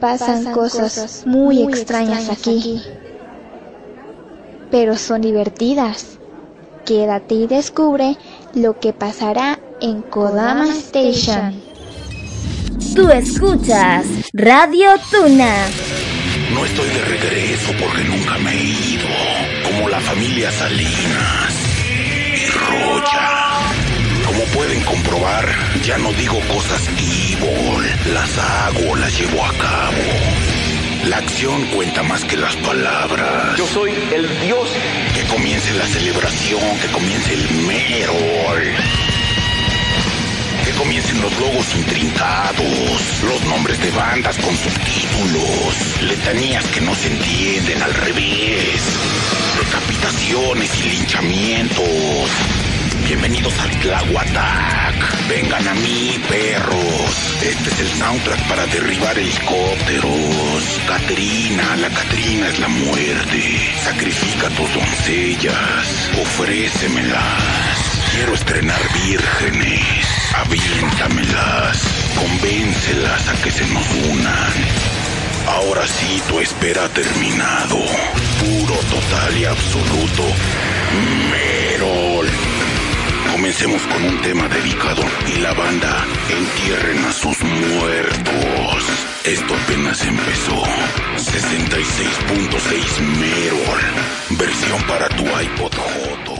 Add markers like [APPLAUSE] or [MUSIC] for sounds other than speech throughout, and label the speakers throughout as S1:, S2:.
S1: Pasan, cosas, muy, extrañas, aquí. Pero son divertidas. Quédate y descubre lo que pasará en Kodama Station.
S2: Tú escuchas Radio Tuna.
S3: No estoy de regreso porque nunca me he ido. Como la familia Salinas y. Como pueden comprobar, ya no digo cosas evil, las hago, las llevo a cabo. La acción cuenta más que las palabras.
S4: Yo soy el dios.
S3: Que comience la celebración, que comience el Merol. Que comiencen los logos intrincados, los nombres de bandas con subtítulos, letanías que no se entienden al revés, decapitaciones y linchamientos. Bienvenidos al Tlahuatac. Vengan a mí, perros. Este es el soundtrack para derribar helicópteros. Catrina, la Catrina es la muerte. Sacrifica a tus doncellas. Ofrécemelas. Quiero estrenar vírgenes. Aviéntamelas. Convéncelas a que se nos unan. Ahora sí, tu espera ha terminado. Puro, total y absoluto. Merol. Comencemos con un tema dedicado y la banda entierren a sus muertos. Esto apenas empezó. 66.6 Merol. Versión para tu iPod Joto.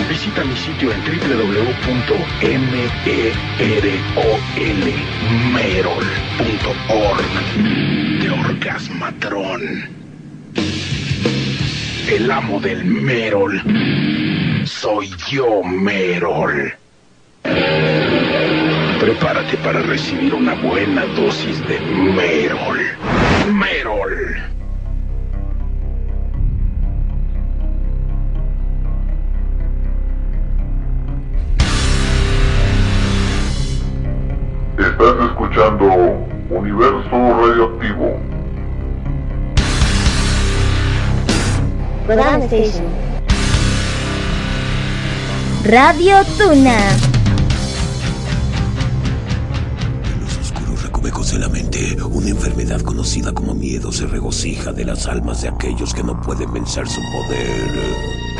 S3: visita mi sitio en www.merol.org de Orgasmatrón. El amo del Merol. Soy yo, Merol. Prepárate para recibir una buena dosis de Merol. Merol.
S4: Estás escuchando Universo Radioactivo.
S2: Station. Radio Tuna.
S5: En los oscuros recovecos de la mente, una enfermedad conocida como miedo se regocija de las almas de aquellos que no pueden vencer su poder.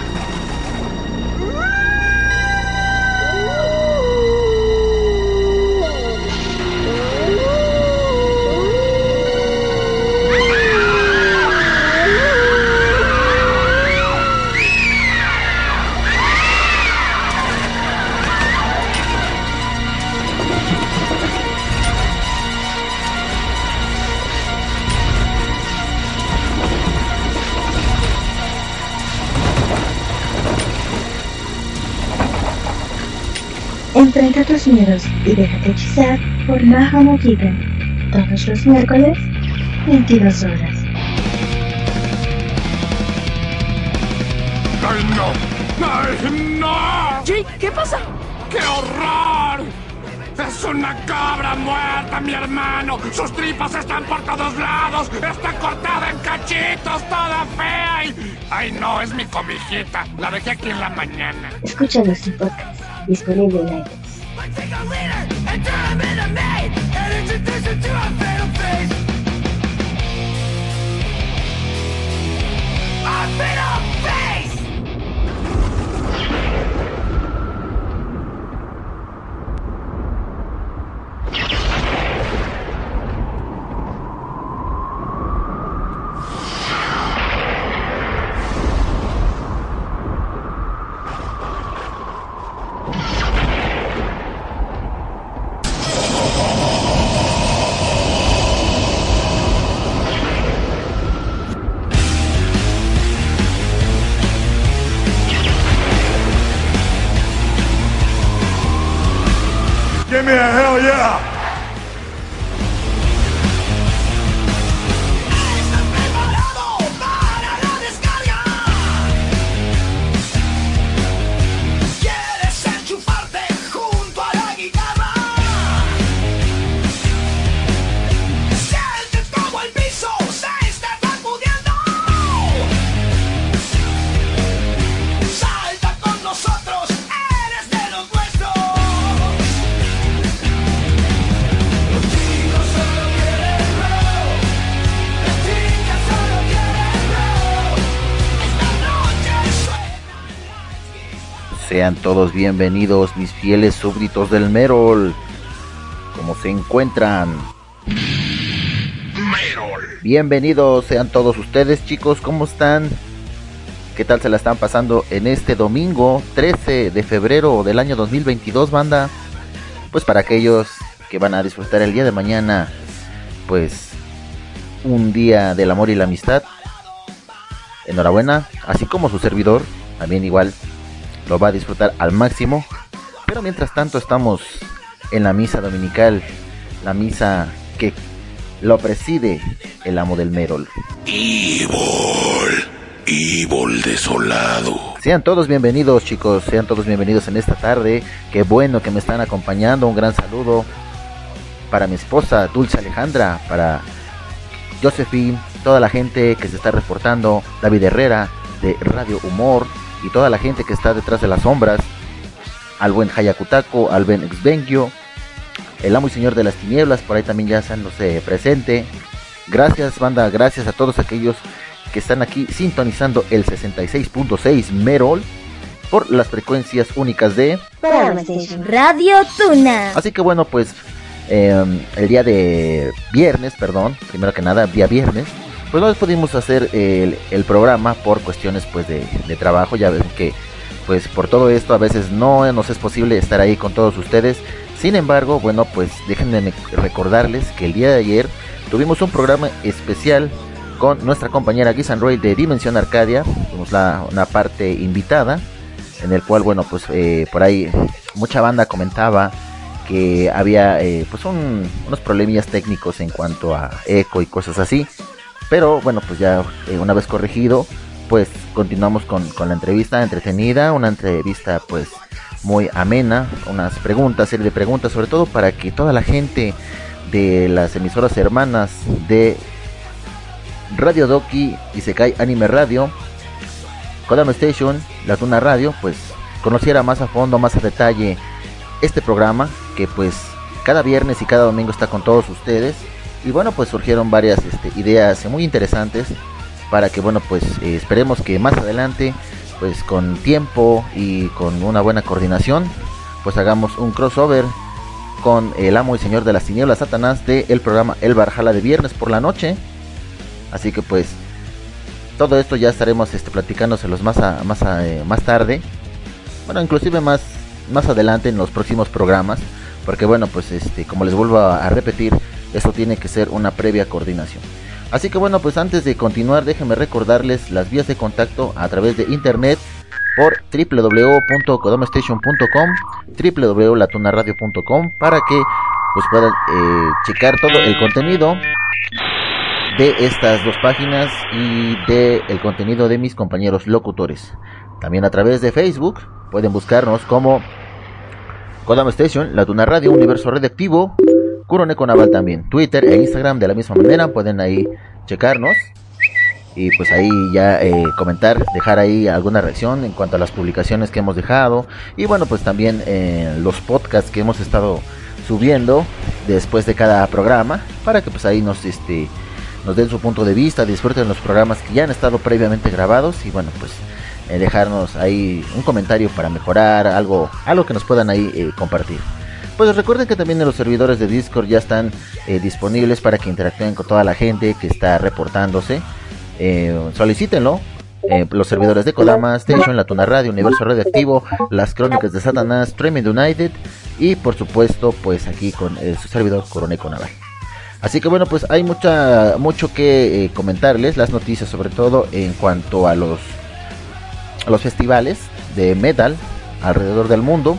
S6: Enfrenta tus miedos y déjate hechizar por Maha Mojita. Todos los miércoles, 22 horas.
S7: ¡Ay, no! ¡Ay, no!
S8: Jake, ¿qué pasa?
S7: ¡Qué horror! ¡Es una cabra muerta, mi hermano! ¡Sus tripas están por todos lados! ¡Está cortada en cachitos, toda fea! Y... ¡Ay, no! Es mi comijita. La dejé aquí en la mañana.
S6: Escucha nuestro podcast, disponible en
S7: Take a
S9: leader and turn him into me to a fatal face. Fatal face!
S10: Sean todos bienvenidos, mis fieles súbditos del Merol. ¿Cómo se encuentran?
S3: Merol.
S10: Bienvenidos sean todos ustedes, chicos. ¿Cómo están? ¿Qué tal se la están pasando en este domingo 13 de febrero del año 2022, banda? Pues para aquellos que van a disfrutar el día de mañana, pues un día del amor y la amistad. Enhorabuena, así como su servidor, también igual lo va a disfrutar al máximo. Pero mientras tanto estamos en la misa dominical, la misa que lo preside el amo del Merol.
S5: Evil, Evil desolado.
S10: Sean todos bienvenidos chicos, sean todos bienvenidos en esta tarde. Qué bueno que me están acompañando. Un gran saludo para mi esposa Dulce Alejandra, para Josephine, toda la gente que se está reportando, David Herrera de Radio Humor y toda la gente que está detrás de las sombras, al buen Hayakutako, al buen Exbengio, el amo y señor de las tinieblas, por ahí también ya se presente. Gracias banda, gracias a todos aquellos que están aquí sintonizando el 66.6 Merol por las frecuencias únicas de
S2: Radio Tuna.
S10: Así que bueno, pues em, el día de viernes, perdón, primero que nada, día viernes, pues no pudimos hacer el, programa por cuestiones pues de, trabajo, ya ven que pues por todo esto a veces no nos es posible estar ahí con todos ustedes. Sin embargo, bueno, pues déjenme recordarles que el día de ayer tuvimos un programa especial con nuestra compañera Gisan Roy de Dimensión Arcadia. Tuvimos la, una parte invitada, en el cual, bueno, pues eh, por ahí mucha banda comentaba que había eh, pues unos problemillas técnicos en cuanto a eco y cosas así. Pero bueno, pues ya eh, una vez corregido, pues continuamos con, con, la entrevista entretenida, una entrevista pues muy amena, unas preguntas, serie de preguntas, sobre todo para que toda la gente de las emisoras hermanas de Radio Doki y Sekai Anime Radio, Kodama Station, La Tuna Radio, pues conociera más a fondo, más a detalle este programa que pues cada viernes y cada domingo está con todos ustedes. Y bueno, pues surgieron varias este, ideas muy interesantes para que bueno, pues eh, esperemos que más adelante, pues con tiempo y con una buena coordinación, pues hagamos un crossover con el amo y señor de las tinieblas Satanás del el programa El Barjala de viernes por la noche Así que pues todo esto ya estaremos este, platicándoselos más, más, eh, más tarde. Bueno, inclusive más, más adelante en los próximos programas. Porque bueno, pues este, como les vuelvo a, repetir, esto tiene que ser una previa coordinación. Así que bueno, pues antes de continuar, déjenme recordarles las vías de contacto a través de internet por www.codomestation.com, www.latunaradio.com para que pues puedan eh, checar todo el contenido de estas dos páginas y de el contenido de mis compañeros locutores. También a través de Facebook pueden buscarnos como Kodama Station, La Tuna Radio, Universo Redactivo, Kuroneko Naval también. Twitter e Instagram de la misma manera, pueden ahí checarnos y pues ahí ya eh, comentar, dejar ahí alguna reacción en cuanto a las publicaciones que hemos dejado y bueno pues también eh, los podcasts que hemos estado subiendo después de cada programa para que pues ahí nos este nos den su punto de vista, disfruten los programas que ya han estado previamente grabados y bueno, pues eh, dejarnos ahí un comentario para mejorar, algo, algo que nos puedan ahí eh, compartir. Pues recuerden que también los servidores de Discord ya están eh, disponibles para que interactúen con toda la gente que está reportándose. solicítenlo. los servidores de Kodama, Station, La Tuna Radio, Universo Radioactivo, Las Crónicas de Satanás, Streaming United y por supuesto pues aquí con su servidor Coroneco Naval. Así que bueno, pues hay mucha, mucho que comentarles, las noticias sobre todo en cuanto a los, los festivales de metal alrededor del mundo.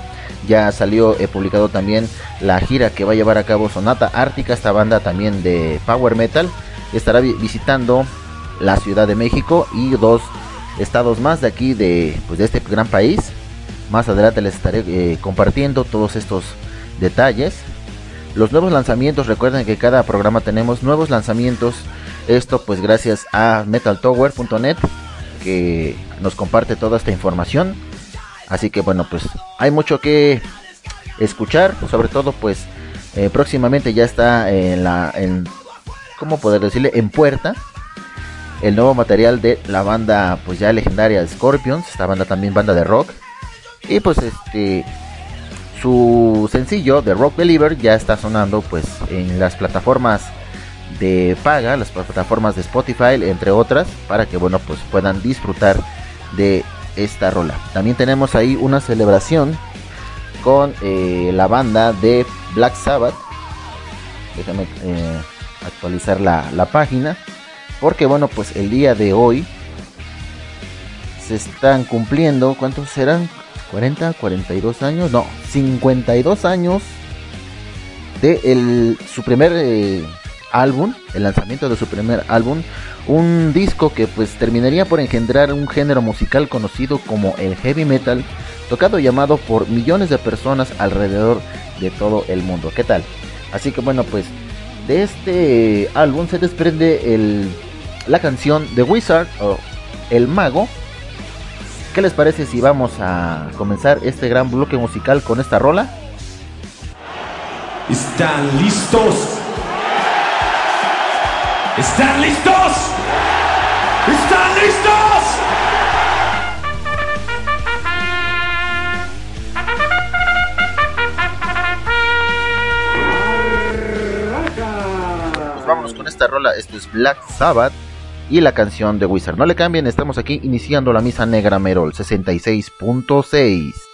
S10: Ya salió he publicado también la gira que va a llevar a cabo Sonata Ártica, esta banda también de Power Metal. Estará visitando la Ciudad de México y dos estados más de aquí de, pues, de este gran país. Más adelante les estaré eh, compartiendo todos estos detalles los nuevos lanzamientos, recuerden que cada programa tenemos nuevos lanzamientos. Esto pues gracias a metaltower.net que nos comparte toda esta información. Así que bueno, pues hay mucho que escuchar, sobre todo pues eh, próximamente ya está en la en cómo poder decirle en puerta el nuevo material de la banda pues ya legendaria Scorpions, esta banda también banda de rock. Y pues este su sencillo The Rock Believer ya está sonando pues en las plataformas de paga, las plataformas de Spotify, entre otras, para que bueno pues puedan disfrutar de esta rola. También tenemos ahí una celebración con eh, la banda de Black Sabbath. Déjame eh, actualizar la, la página. Porque bueno, pues el día de hoy se están cumpliendo, ¿cuántos serán? 40, 42 años, no, 52 años
S2: de el, su primer eh, álbum, el lanzamiento de su primer álbum, un disco que pues terminaría por engendrar un género musical conocido como el heavy metal, tocado y llamado por millones de personas alrededor de todo el mundo. ¿Qué tal? Así que bueno, pues de este álbum se desprende el, la canción The Wizard o El Mago. ¿Qué les parece si vamos a comenzar este gran bloque musical con esta rola?
S11: ¿Están listos? ¿Están listos? ¿Están listos?
S2: Pues vámonos con esta rola, esto es Black Sabbath y la canción de Wizard. No le cambien, estamos aquí iniciando la misa negra Merol 66.6.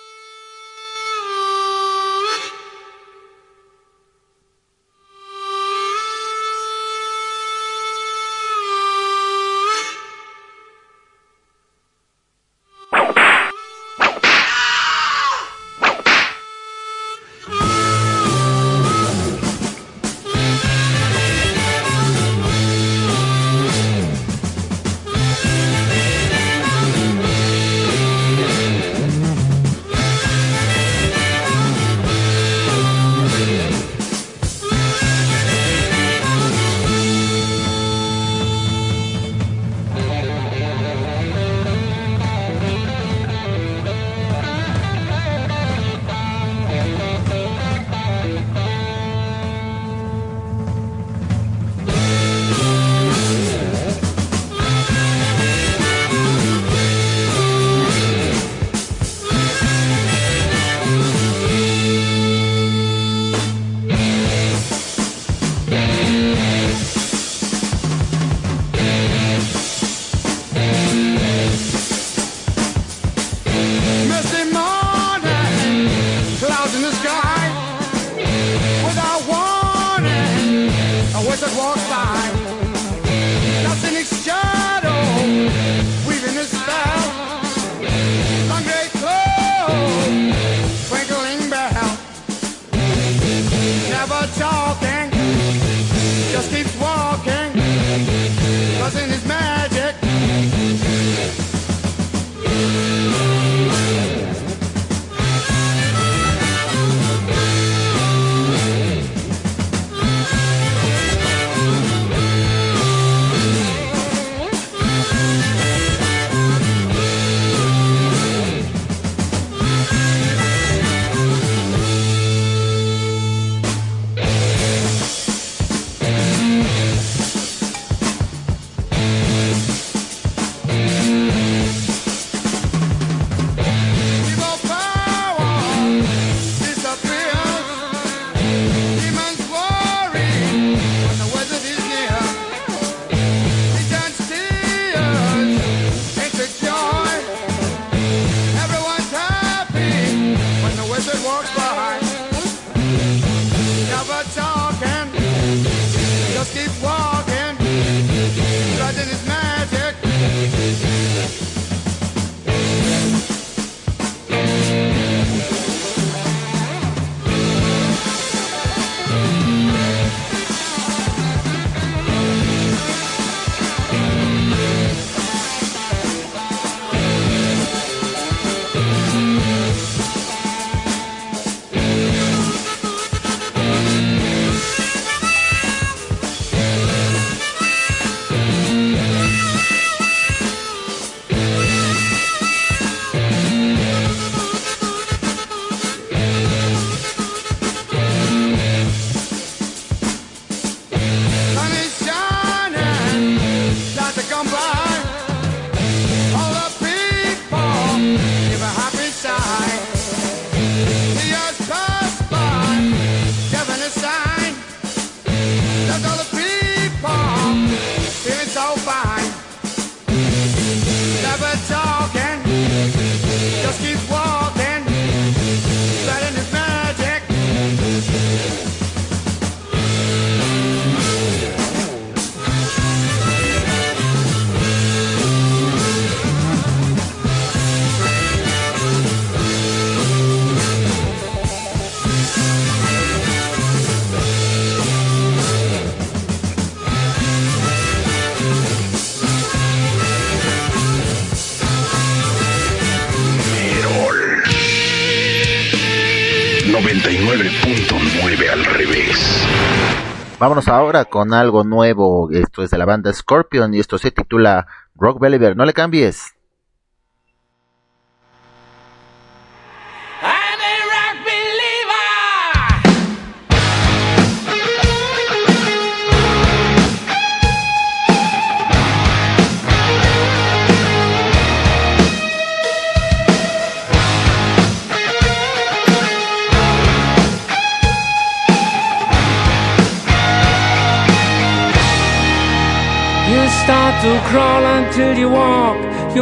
S10: Vámonos ahora con algo nuevo. Esto es de la banda Scorpion y esto se titula Rock Believer. No le cambies.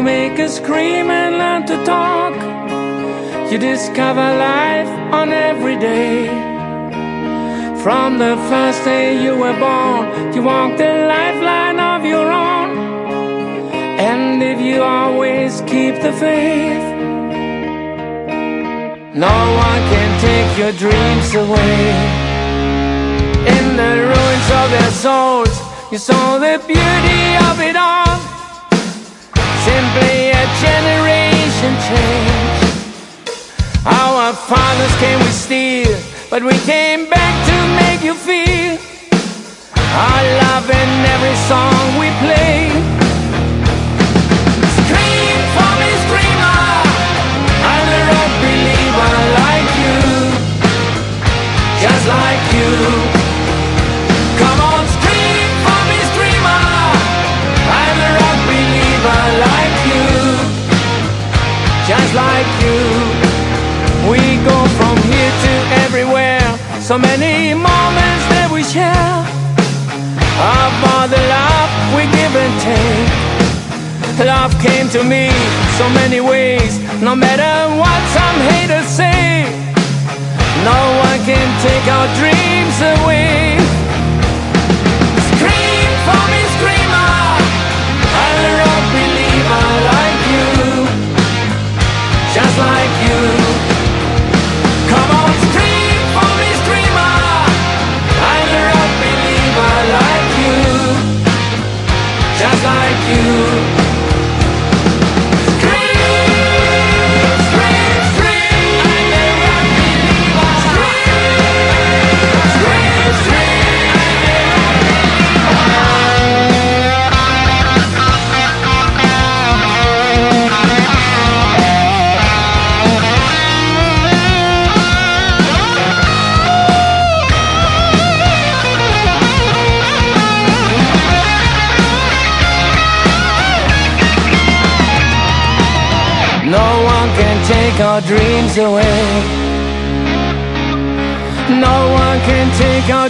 S12: Make a scream and learn to talk. You discover life on every day. From the first day you were born, you walk the lifeline of your own. And if you always keep the faith, no one can take your dreams away. In the ruins of their souls, you saw the beauty of it all. Simply a generation change. Our fathers came with steel, but we came back to make you feel our love in every song we play. Scream for me, screamer. Rock believer like you, just like you. Like you. We go from here to everywhere. So many moments that we share. All the love we give and take. Love came to me so many ways. No matter what some haters say, no one can take our dreams away. Take our dreams away. No one can take our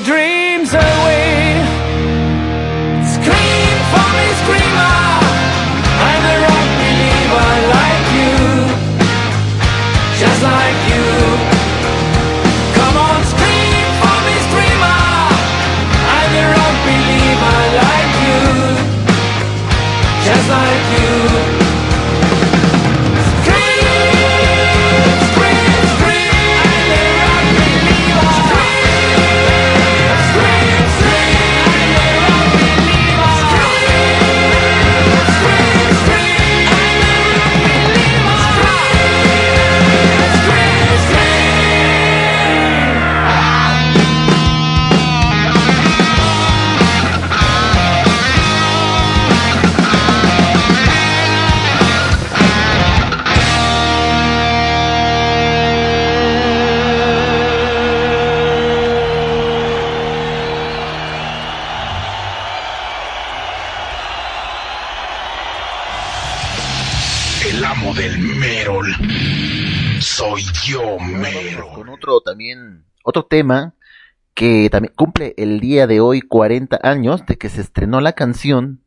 S10: que también cumple el día de hoy 40 años de que se estrenó la canción,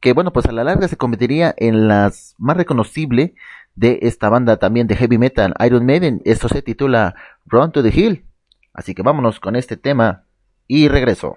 S10: que bueno, pues a la larga se convertiría en las más reconocible de esta banda también de heavy metal, Iron Maiden. Esto se titula Run to the Hill. Así que vámonos con este tema y regreso.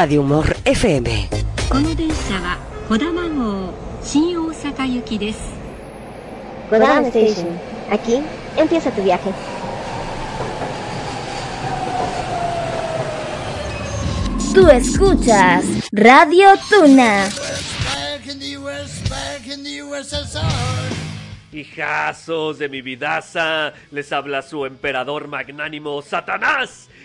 S13: Radio Humor FM.
S2: Kodama Station. Aquí empieza tu viaje. Tú escuchas Radio Tuna.
S14: Hijazos de mi vidaza, les habla su emperador magnánimo Satanás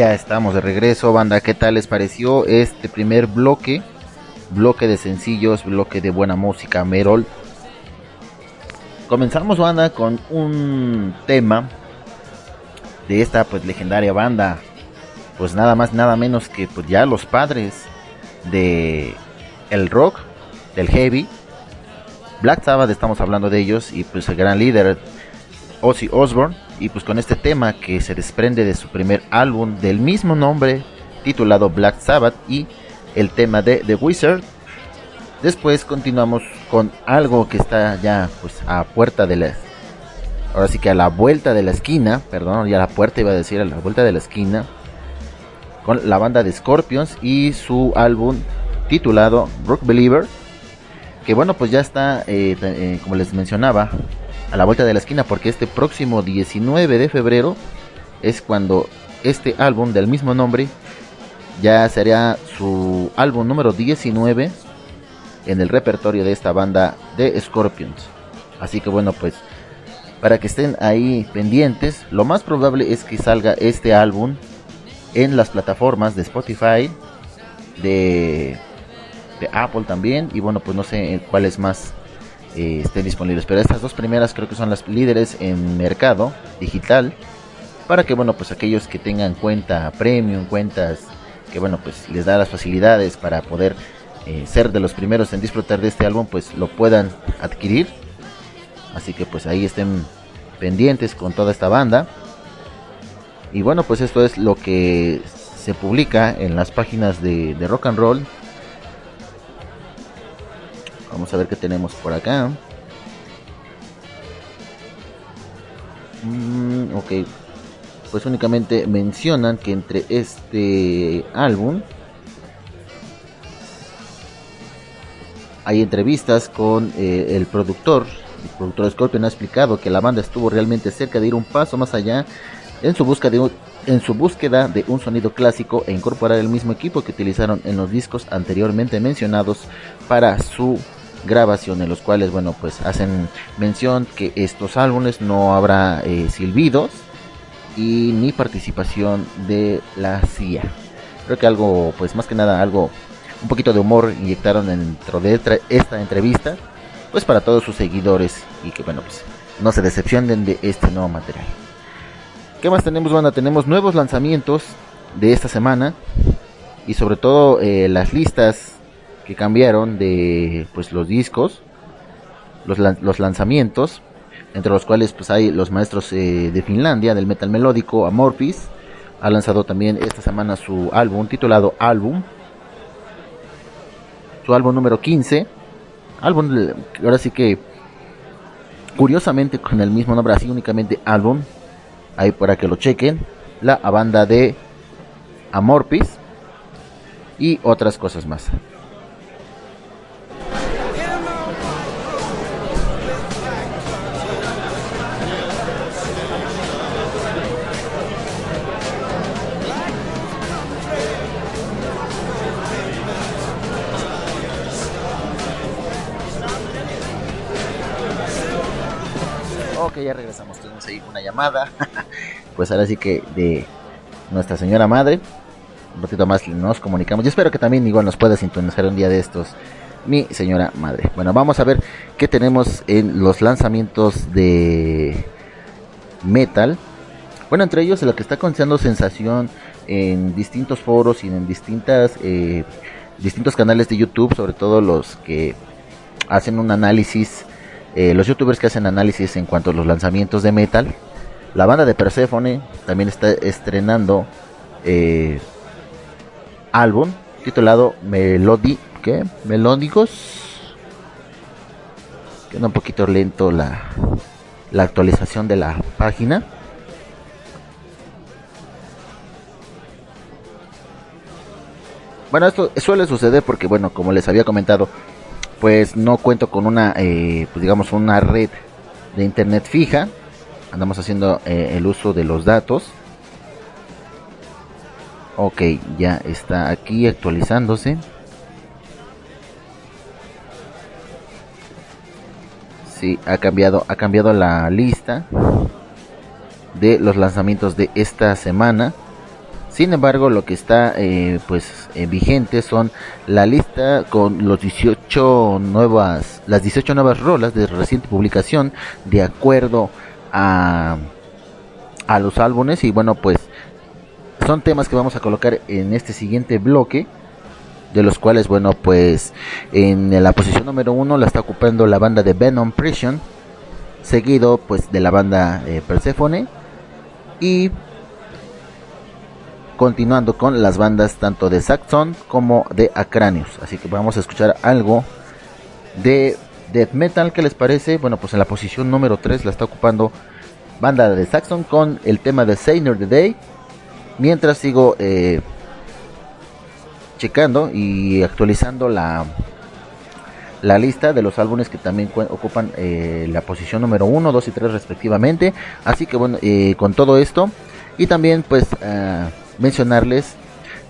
S10: Ya estamos de regreso, banda. ¿Qué tal les pareció este primer bloque? Bloque de sencillos, bloque de buena música, Merol. Comenzamos, banda, con un tema de esta pues legendaria banda. Pues nada más, nada menos que pues ya los padres de el rock, del heavy. Black Sabbath estamos hablando de ellos y pues el gran líder Ozzy Osbourne y pues con este tema que se desprende de su primer álbum del mismo nombre titulado Black Sabbath y el tema de The Wizard. Después continuamos con algo que está ya pues a puerta de la ahora sí que a la vuelta de la esquina, perdón, ya a la puerta iba a decir a la vuelta de la esquina con la banda de Scorpions y su álbum titulado Rock Believer que bueno pues ya está eh, eh, como les mencionaba a la vuelta de la esquina porque este próximo 19 de febrero es cuando este álbum del mismo nombre ya sería su álbum número 19 en el repertorio de esta banda de Scorpions. Así que bueno, pues para que estén ahí pendientes, lo más probable es que salga este álbum en las plataformas de Spotify, de, Apple también, y bueno, pues no sé cuáles más eh, estén disponibles. Pero estas dos primeras creo que son las líderes en mercado digital. Para que, bueno, pues aquellos que tengan cuenta premium, cuentas que, bueno, pues les da las facilidades para poder eh, ser de los primeros en disfrutar de este álbum, pues lo puedan adquirir. Así que, pues ahí estén pendientes con toda esta banda. Y bueno, pues esto es lo que se publica en las páginas de, de rock and roll Vamos a ver qué tenemos por acá. Mm, ok. Pues únicamente mencionan que entre este álbum hay entrevistas con eh, el productor. El productor Scorpion ha explicado que la banda estuvo realmente cerca de ir un paso más allá en su búsqueda de un, en su búsqueda de un sonido clásico e incorporar el mismo equipo que utilizaron en los discos anteriormente mencionados para su grabación en los cuales bueno pues hacen mención que estos álbumes no habrá eh, silbidos y ni participación de la CIA creo que algo pues más que nada algo un poquito de humor inyectaron dentro de esta entrevista pues para todos sus seguidores y que bueno pues no se decepcionen de este nuevo material ¿Qué más tenemos, banda? Tenemos nuevos lanzamientos de esta semana y sobre todo eh, las listas cambiaron de pues los discos, los, los lanzamientos. entre los cuales pues hay los maestros eh, de Finlandia del metal melódico Amorphis ha lanzado también esta semana su álbum titulado Álbum su álbum número 15 álbum ahora sí que curiosamente con el mismo nombre así únicamente álbum ahí para que lo chequen la banda de Amorphis y otras cosas más [LAUGHS] pues ahora sí que de nuestra señora madre. Un ratito más nos comunicamos. Yo espero que también igual nos pueda sintonizar un día de estos. Mi señora madre. Bueno, vamos a ver qué tenemos en los lanzamientos de metal. Bueno, entre ellos lo que está causando sensación en distintos foros y en distintas eh, distintos canales de YouTube, sobre todo los que hacen un análisis, eh, los youtubers que hacen análisis en cuanto a los lanzamientos de metal. La banda de Persephone también está estrenando eh, álbum titulado Melody, ¿qué? Melódicos. Queda un poquito lento la, la actualización de la página. Bueno, esto suele suceder porque, bueno, como les había comentado, pues no cuento con una, eh, pues digamos, una red de internet fija. Andamos haciendo eh, el uso de los datos. Ok, ya está aquí actualizándose. Sí, ha cambiado, ha cambiado la lista de los lanzamientos de esta semana. Sin embargo, lo que está eh, pues eh, vigente son la lista con los 18 nuevas, las 18 nuevas rolas de reciente publicación de acuerdo a, a los álbumes y bueno pues son temas que vamos a colocar en este siguiente bloque de los cuales bueno pues en la posición número uno la está ocupando la banda de Venom Prison seguido pues de la banda eh, Persephone y continuando con las bandas tanto de Saxon como de Acranius. Así que vamos a escuchar algo de death metal. ¿Qué les parece? Bueno, pues en la posición número 3 la está ocupando banda de Saxon con el tema de Sainer the Day. Mientras sigo eh, checando y actualizando la, la lista de los álbumes que también cu- ocupan eh, la posición número 1, 2 y 3 respectivamente. Así que bueno, eh, con todo esto y también pues mencionarles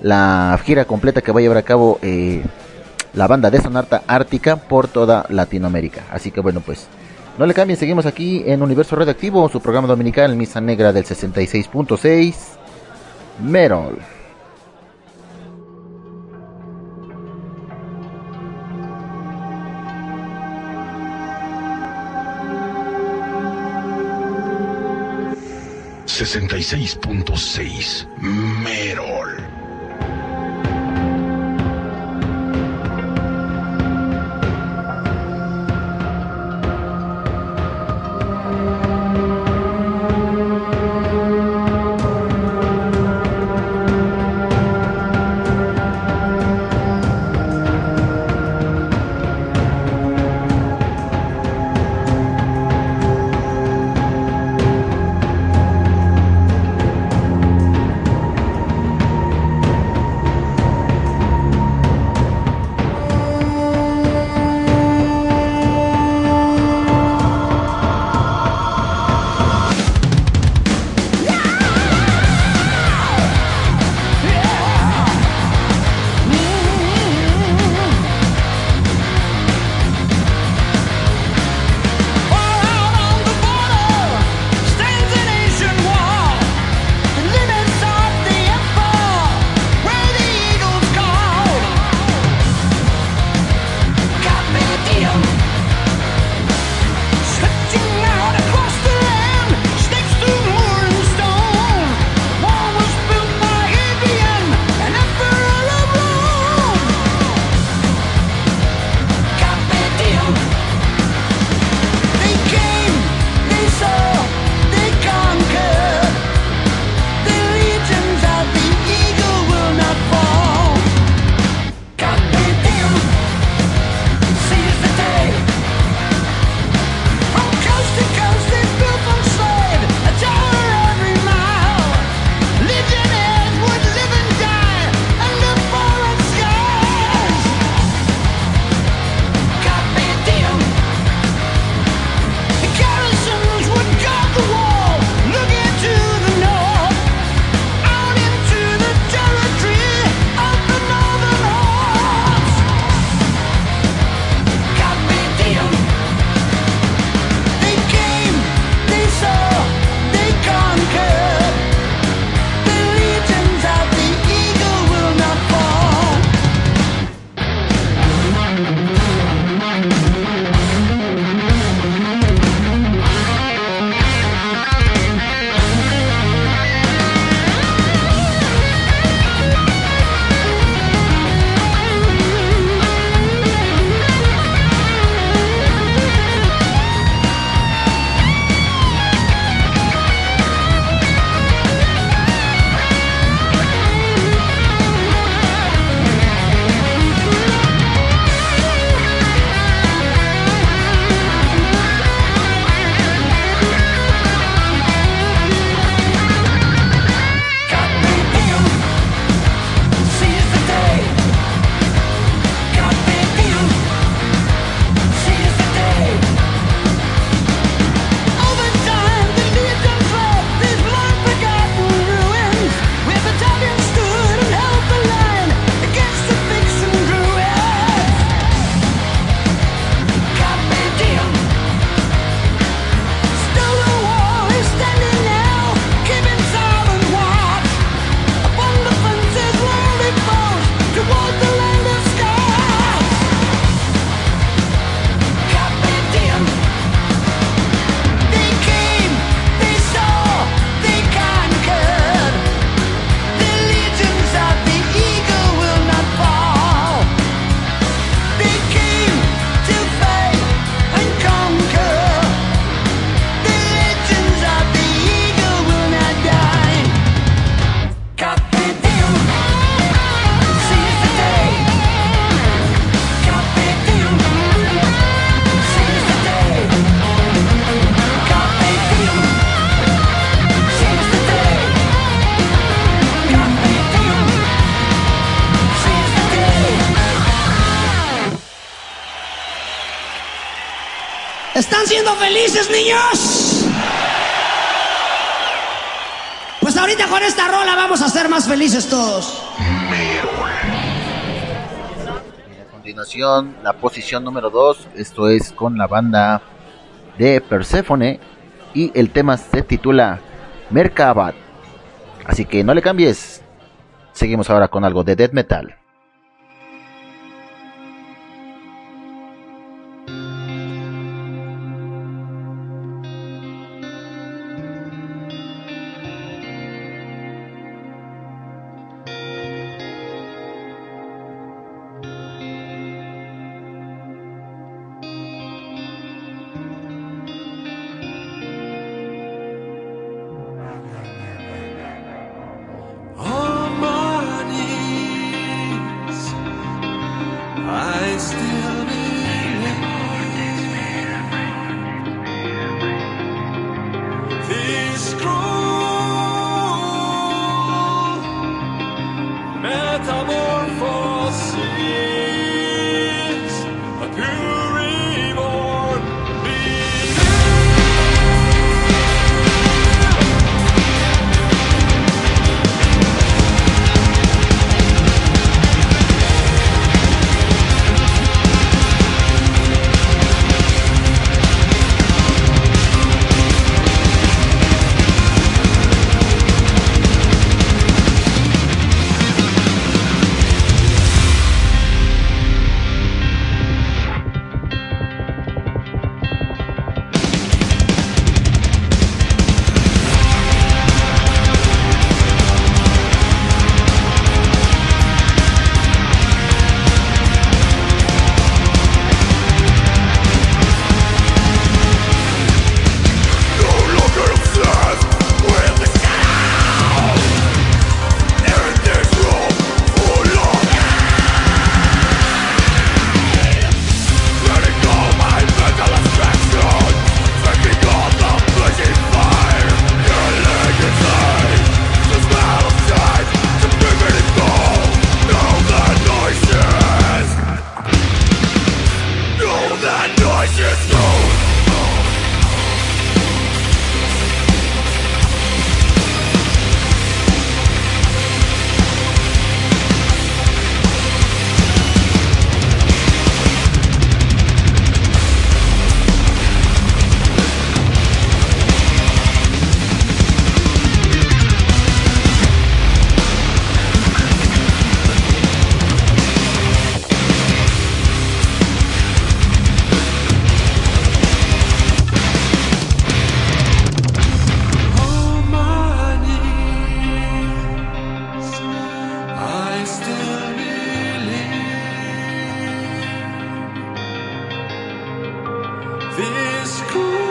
S10: la gira completa que va a llevar a cabo la banda de Sonarta Ártica por toda Latinoamérica. Así que bueno pues no le cambien, seguimos aquí en Universo Radioactivo, su programa dominical Misa Negra del 66.6 Metal.
S3: sesenta y seis punto seis Merol.
S15: Siendo felices, niños? Pues ahorita con esta rola vamos a ser más felices todos.
S10: A continuación, la posición número 2, esto es con la banda de Persephone y el tema se titula Merkabat. Así que no le cambies. Seguimos ahora con algo de death metal.
S12: this
S10: cool.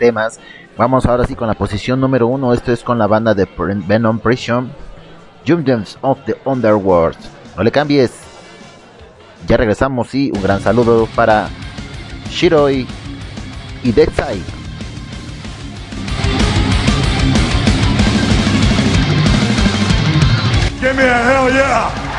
S10: Temas. Vamos ahora sí con la posición número uno. Esto es con la banda de Venom Prison. Jumdens of the Underworld. No le cambies. Ya regresamos y un gran saludo para Shiroi y Deadside.
S7: Give me a hell yeah!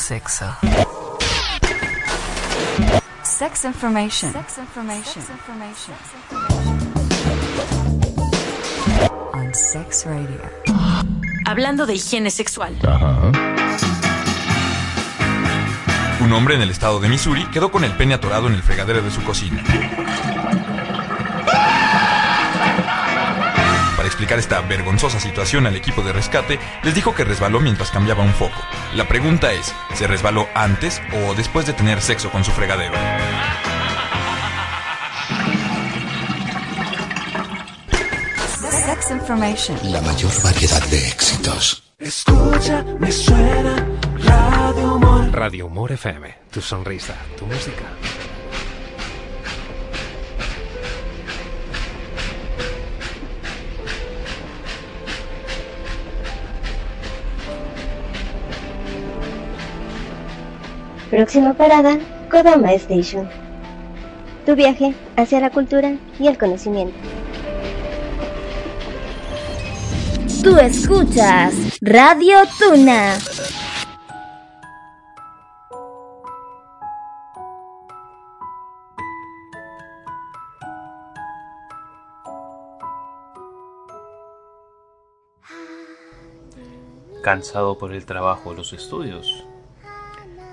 S16: Sexo. Sex information. Sex information. Sex information. On Sex Radio.
S17: Hablando de higiene sexual.
S18: Un hombre en el estado de Missouri quedó con el pene atorado en el fregadero de su cocina. Para explicar esta vergonzosa situación al equipo de rescate, les dijo que resbaló mientras cambiaba un foco. La pregunta es, ¿se resbaló antes o después de tener sexo con su fregadero?
S16: Sex information.
S5: La mayor variedad de éxitos.
S9: Escucha, me suena Radio Humor.
S19: Radio Humor FM, tu sonrisa, tu música.
S2: Próxima parada, Kodama Station. Tu viaje hacia la cultura y el conocimiento.
S20: Tú escuchas Radio Tuna.
S21: Cansado por el trabajo o los estudios.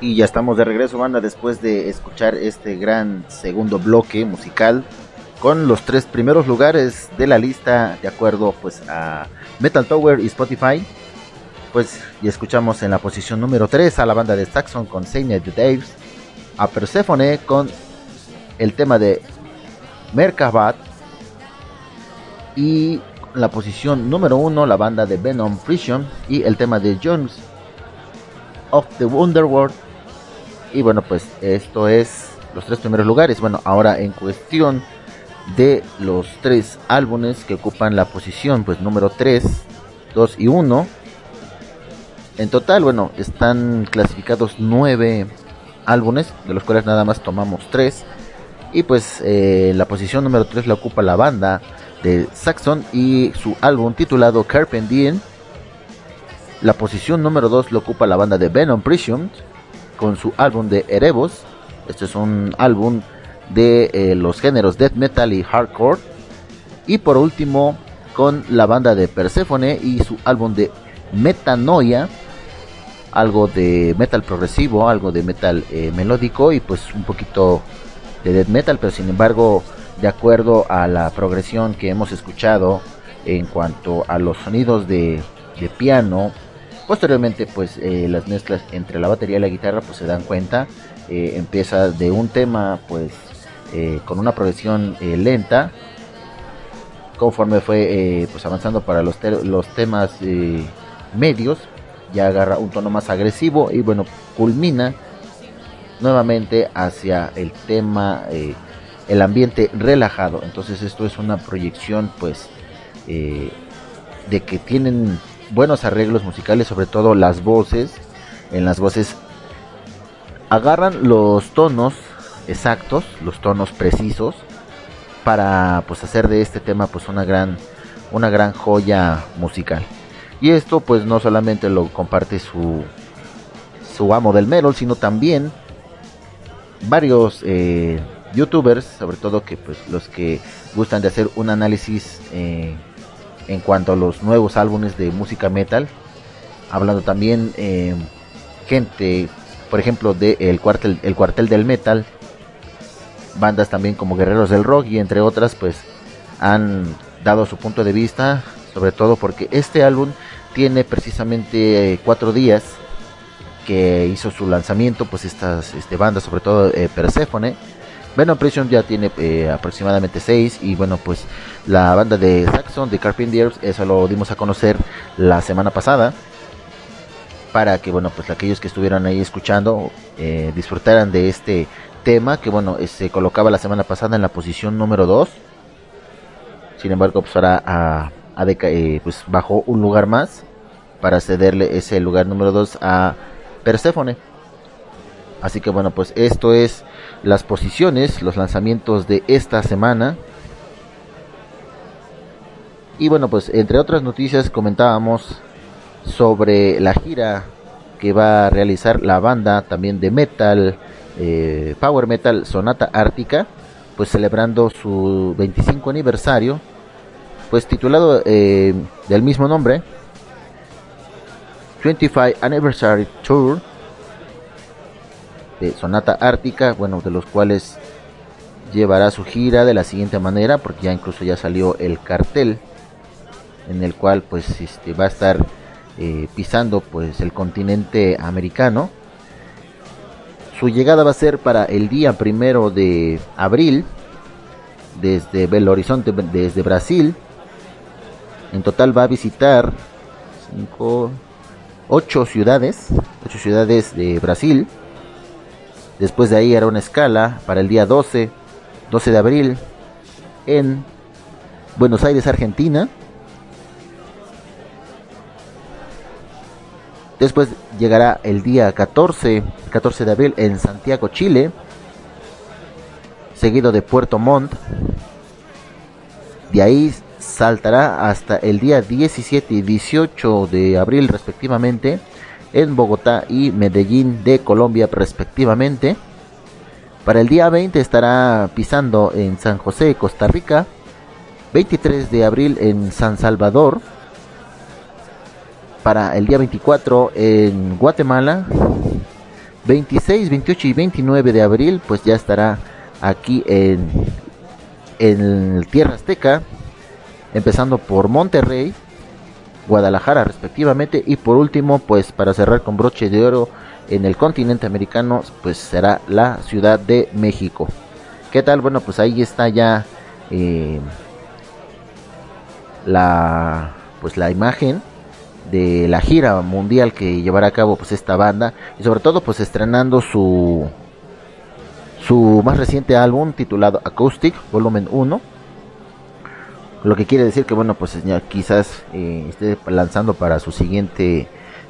S10: Y ya estamos de regreso, banda, después de escuchar este gran segundo bloque musical con los tres primeros lugares de la lista de acuerdo pues a Metal Tower y Spotify. Pues ya escuchamos en la posición número 3 a la banda de Saxon con Saint the Daves, a Persephone con el tema de Merkabat y la posición número 1 la banda de Venom Prison y el tema de Jones of the Wonderworld y bueno, pues esto es los tres primeros lugares. Bueno, ahora en cuestión de los tres álbumes que ocupan la posición, pues número 3, 2 y 1. En total, bueno, están clasificados nueve álbumes, de los cuales nada más tomamos tres. Y pues eh, la posición número 3 la ocupa la banda de Saxon y su álbum titulado Carpe Diem. La posición número 2 la ocupa la banda de Venom Prison con su álbum de Erebos. Este es un álbum de eh, los géneros death metal y hardcore. Y por último, con la banda de Persephone y su álbum de Metanoia. Algo de metal progresivo, algo de metal eh, melódico y pues un poquito de death metal, pero sin embargo, de acuerdo a la progresión que hemos escuchado en cuanto a los sonidos de, de piano, Posteriormente, pues eh, las mezclas entre la batería y la guitarra, pues se dan cuenta. Eh, empieza de un tema, pues eh, con una progresión lenta. Conforme fue pues avanzando para los, los temas medios, ya agarra un tono más agresivo y bueno, culmina nuevamente hacia el tema, el ambiente relajado. Entonces esto es una proyección, pues, de que tienen buenos arreglos musicales, sobre todo las voces. En las voces agarran los tonos exactos, los tonos precisos para pues hacer de este tema pues una gran una gran joya musical. Y esto pues no solamente lo comparte su su amo del metal, sino también varios eh, youtubers, sobre todo que pues los que gustan de hacer un análisis eh, en cuanto a los nuevos álbumes de música metal, hablando también eh, gente, por ejemplo, de el cuartel, el cuartel del metal, bandas también como Guerreros del Rock y entre otras, pues han dado su punto de vista, sobre todo porque este álbum tiene precisamente eh, cuatro días que hizo su lanzamiento, pues estas este, bandas, sobre todo eh, Persephone. Venom Prison ya tiene eh, aproximadamente seis y bueno pues la banda de Saxon de Carpenters eso lo dimos a conocer la semana pasada para que bueno pues aquellos que estuvieran ahí escuchando eh, disfrutaran de este tema que bueno eh, se colocaba la semana pasada en la posición número 2 sin embargo pues ahora a, a pues bajó un lugar más para cederle ese lugar número 2 a Persephone. Así que bueno pues esto es las posiciones los lanzamientos de esta semana. Y bueno pues entre otras noticias comentábamos sobre la gira que va a realizar la banda también de metal, eh, power metal Sonata Ártica, pues celebrando su 25 aniversario, pues titulado eh, del mismo nombre, 25 Anniversary Tour de Sonata Ártica, bueno, de los cuales llevará su gira de la siguiente manera, porque ya incluso ya salió el cartel en el cual pues este va a estar eh, pisando pues el continente americano. Su llegada va a ser para el día primero de abril desde Belo Horizonte, desde Brasil. En total va a visitar ocho ciudades, ocho ciudades de Brasil. Después de ahí hará una escala para el día 12, 12 de abril en Buenos Aires, Argentina. Después llegará el día 14, 14 de abril en Santiago, Chile, seguido de Puerto Montt. De ahí saltará hasta el día 17 y 18 de abril respectivamente en Bogotá y Medellín de Colombia respectivamente. Para el día 20 estará pisando en San José, Costa Rica. 23 de abril en San Salvador para el día 24 en Guatemala. 26, 28 y 29 de abril, pues ya estará aquí en, en Tierra Azteca, empezando por Monterrey, Guadalajara respectivamente, y por último, pues para cerrar con broche de oro en el continente americano, pues será la Ciudad de México. ¿Qué tal? Bueno, pues ahí está ya eh, la pues la imagen de la gira mundial que llevará a cabo pues esta banda y sobre todo pues estrenando su su más reciente álbum titulado Acoustic Volumen 1 lo que quiere decir que bueno pues ya quizás eh, esté lanzando para su siguiente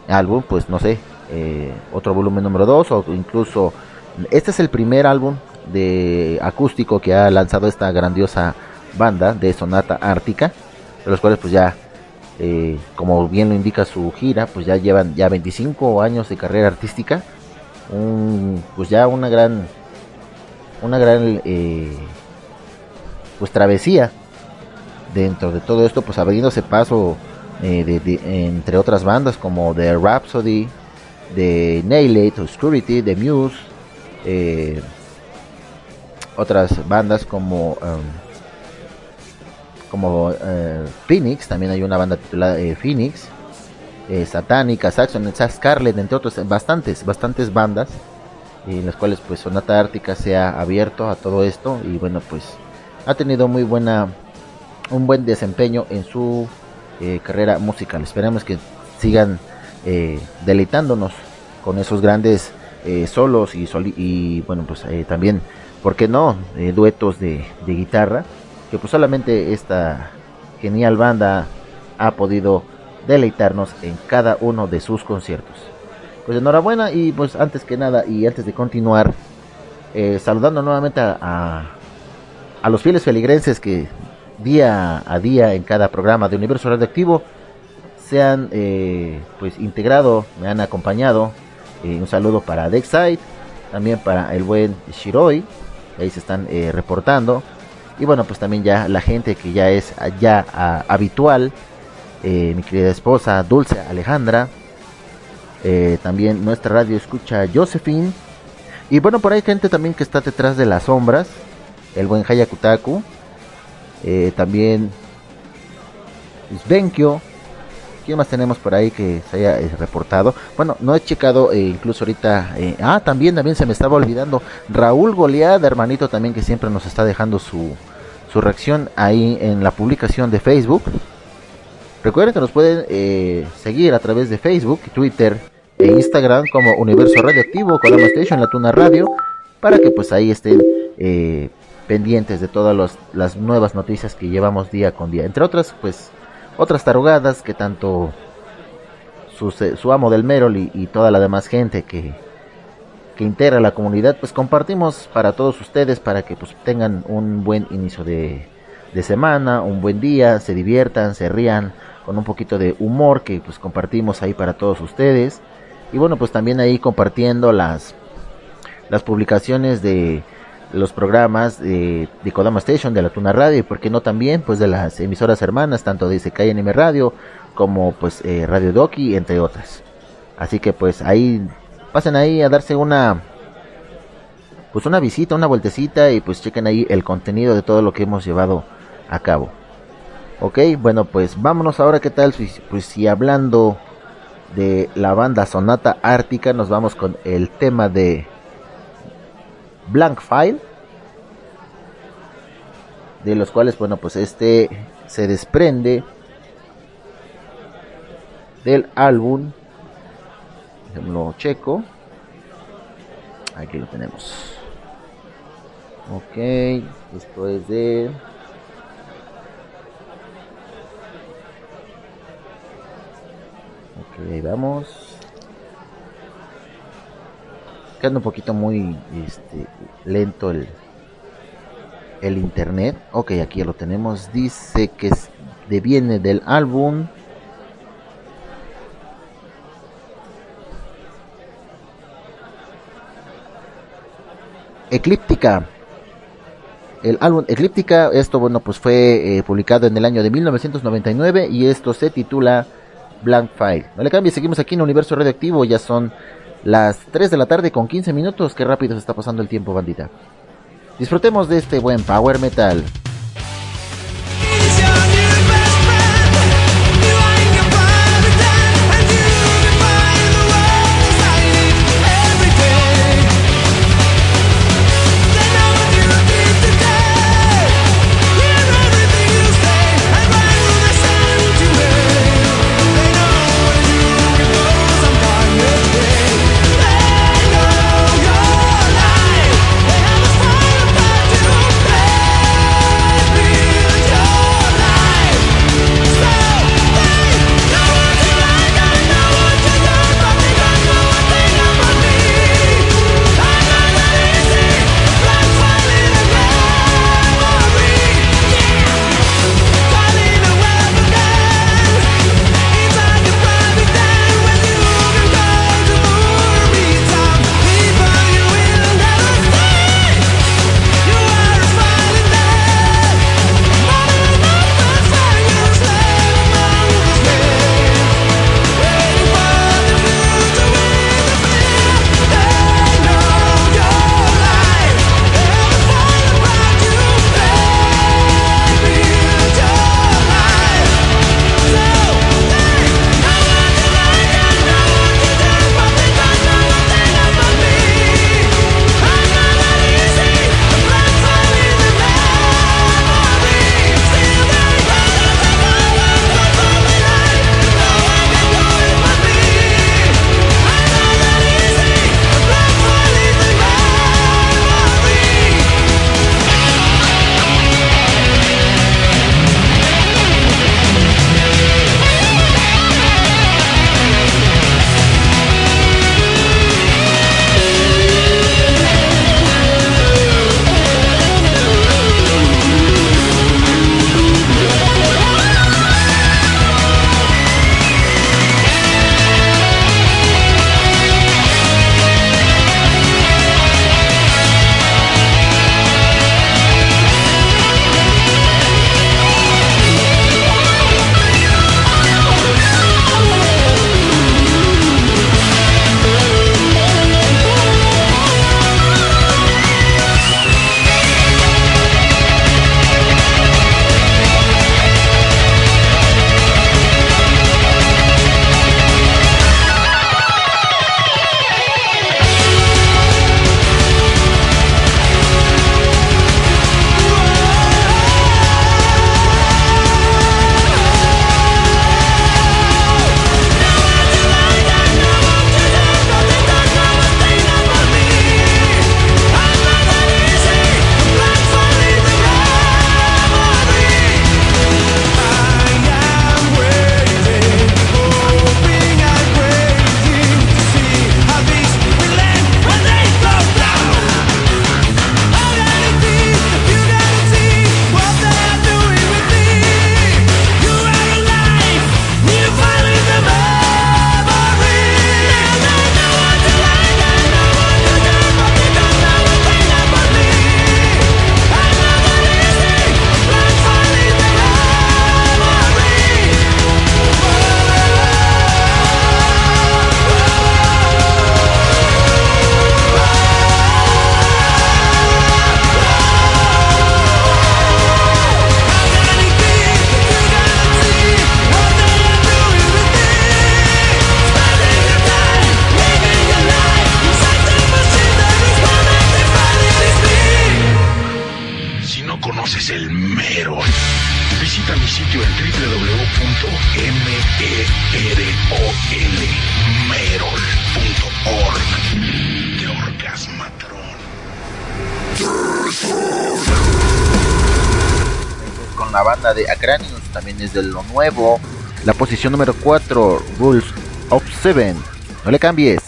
S10: álbum pues no sé eh, otro volumen número 2 o incluso este es el primer álbum de acústico que ha lanzado esta grandiosa banda de Sonata Ártica de los cuales pues ya eh, como bien lo indica su gira, pues ya llevan ya 25 años de carrera artística, un, pues ya una gran, una gran, eh, pues travesía dentro de todo esto, pues abriéndose paso eh, de, entre otras bandas como The Rhapsody, de Nailed, Obscurity, The Muse, eh, otras bandas como um, como eh, Phoenix, también hay una banda titulada eh, Phoenix, Satánica, Saxon, Scarlet, entre otros, bastantes, bastantes bandas, en las cuales pues Sonata Ártica se ha abierto a todo esto y bueno pues ha tenido muy buena, un buen desempeño en su eh, carrera musical. Esperamos que sigan eh, deleitándonos con esos grandes eh, solos y, bueno pues también, ¿por qué no? duetos de, guitarra que pues solamente esta genial banda ha podido deleitarnos en cada uno de sus conciertos. Pues enhorabuena y pues antes que nada y antes de continuar, saludando nuevamente a, a, a, los fieles feligrenses que día a día en cada programa de Universo Radioactivo se han eh, pues integrado, me han acompañado un saludo para Dexide, también para el buen Shiroi, ahí se están reportando. Y bueno, pues también ya la gente que ya es ya habitual, mi querida esposa Dulce Alejandra, también nuestra radio escucha Josephine. Y bueno, por ahí gente también que está detrás de las sombras, el buen Hayakutaku, también Svenkyo, ¿Quién más tenemos por ahí que se haya eh, reportado? Bueno, no he checado eh, incluso ahorita. Eh, ah, también, también se me estaba olvidando. Raúl Goliad, hermanito también que siempre nos está dejando su, su reacción ahí en la publicación de Facebook. Recuerden que nos pueden seguir a través de Facebook, Twitter e Instagram como Universo Radioactivo, Colama Station, La Tuna Radio, para que pues ahí estén pendientes de todas las nuevas noticias que llevamos día con día. Entre otras, pues otras tarugadas que tanto su, amo del Merol y, toda la demás gente que, que integra la comunidad, pues compartimos para todos ustedes para que pues tengan un buen inicio de, de semana, un buen día, se diviertan, se rían con un poquito de humor que pues compartimos ahí para todos ustedes. Y bueno, pues también ahí compartiendo las las publicaciones de los programas de, Kodama Station, de la Tuna Radio y por qué no también pues de las emisoras hermanas, tanto de Sekai Anime Radio como pues eh, Radio Doki, entre otras. Así que pues ahí pasen ahí a darse una pues una visita, una vueltecita y pues chequen ahí el contenido de todo lo que hemos llevado a cabo. Ok, bueno pues vámonos ahora qué tal, pues si hablando de la banda Sonata Ártica nos vamos con el tema de blank file de los cuales bueno pues este se desprende del álbum. Lo checo. Aquí lo tenemos. Ok esto es de ok ahí vamos quedando un poquito muy este, lento el, el internet. Ok, aquí ya lo tenemos. Dice que viene del álbum. Eclíptica. El álbum Eclíptica, esto bueno, pues fue eh, publicado en el año de 1999 y esto se titula Blank File. No le cambie, seguimos aquí en Universo Radioactivo, ya son las 3 de la tarde con 15 minutos. Qué rápido se está pasando el tiempo, bandita. Disfrutemos de este buen power metal. Acranius, también es de lo nuevo. La posición número 4, Rules of Seven. No le cambies.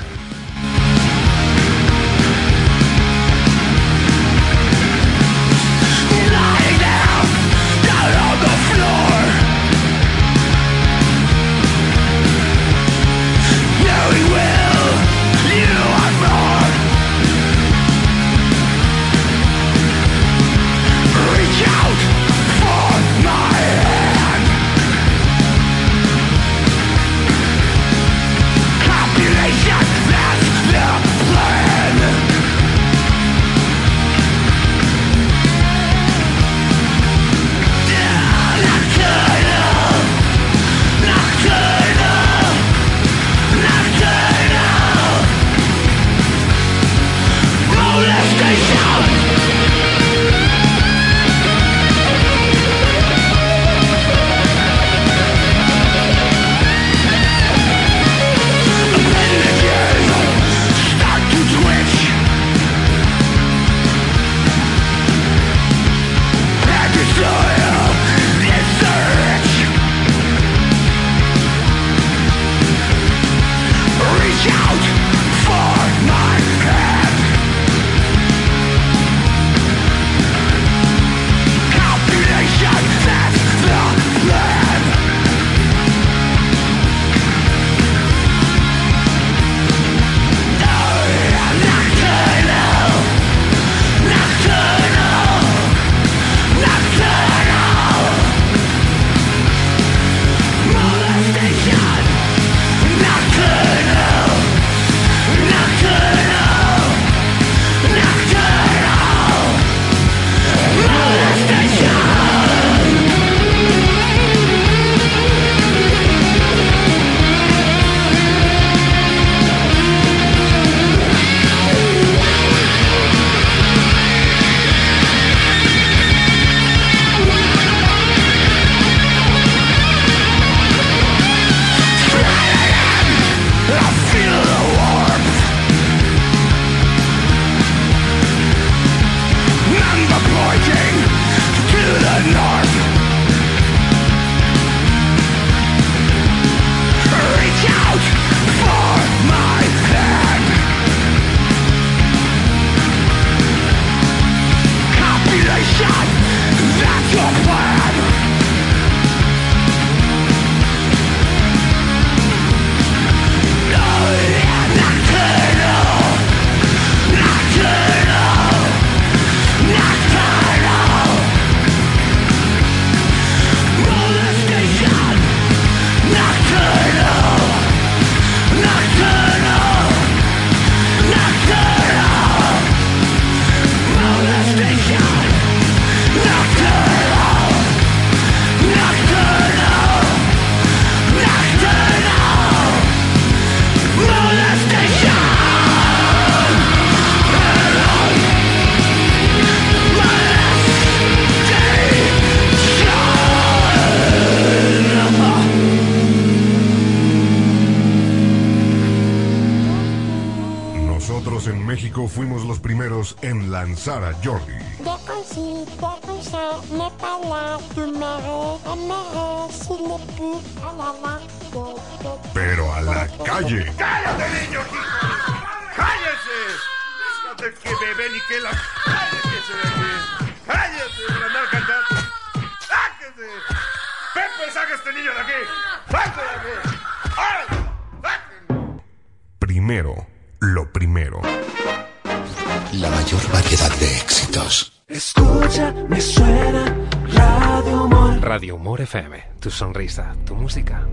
S22: La
S5: mayor variedad de éxitos.
S9: Escucha, me suena Radio Humor.
S19: Radio Humor FM. Tu sonrisa, tu música.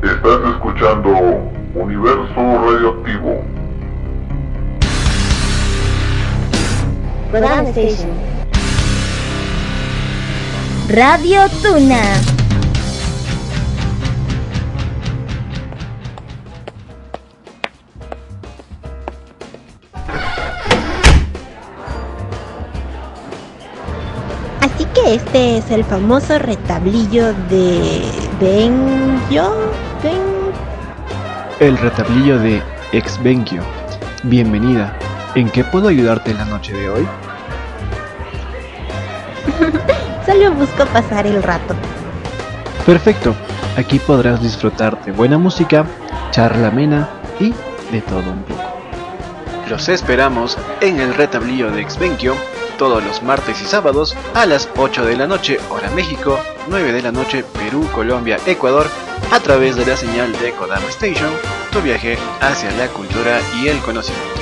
S23: Estás escuchando Universo Radioactivo.
S2: Station.
S20: Radio Tuna.
S24: Así que este es el famoso retablillo de Benjo. Ben...
S25: El retablillo de Ex Benquio. Bienvenida. ¿En qué puedo ayudarte en la noche de hoy? [LAUGHS]
S24: Solo busco pasar el rato.
S25: Perfecto. Aquí podrás disfrutar de buena música, charla amena y de todo un poco. Los esperamos en el retablillo de Exvenquio todos los martes y sábados a las 8 de la noche, hora México, 9 de la noche, Perú, Colombia, Ecuador, a través de la señal de Kodama Station, tu viaje hacia la cultura y el conocimiento.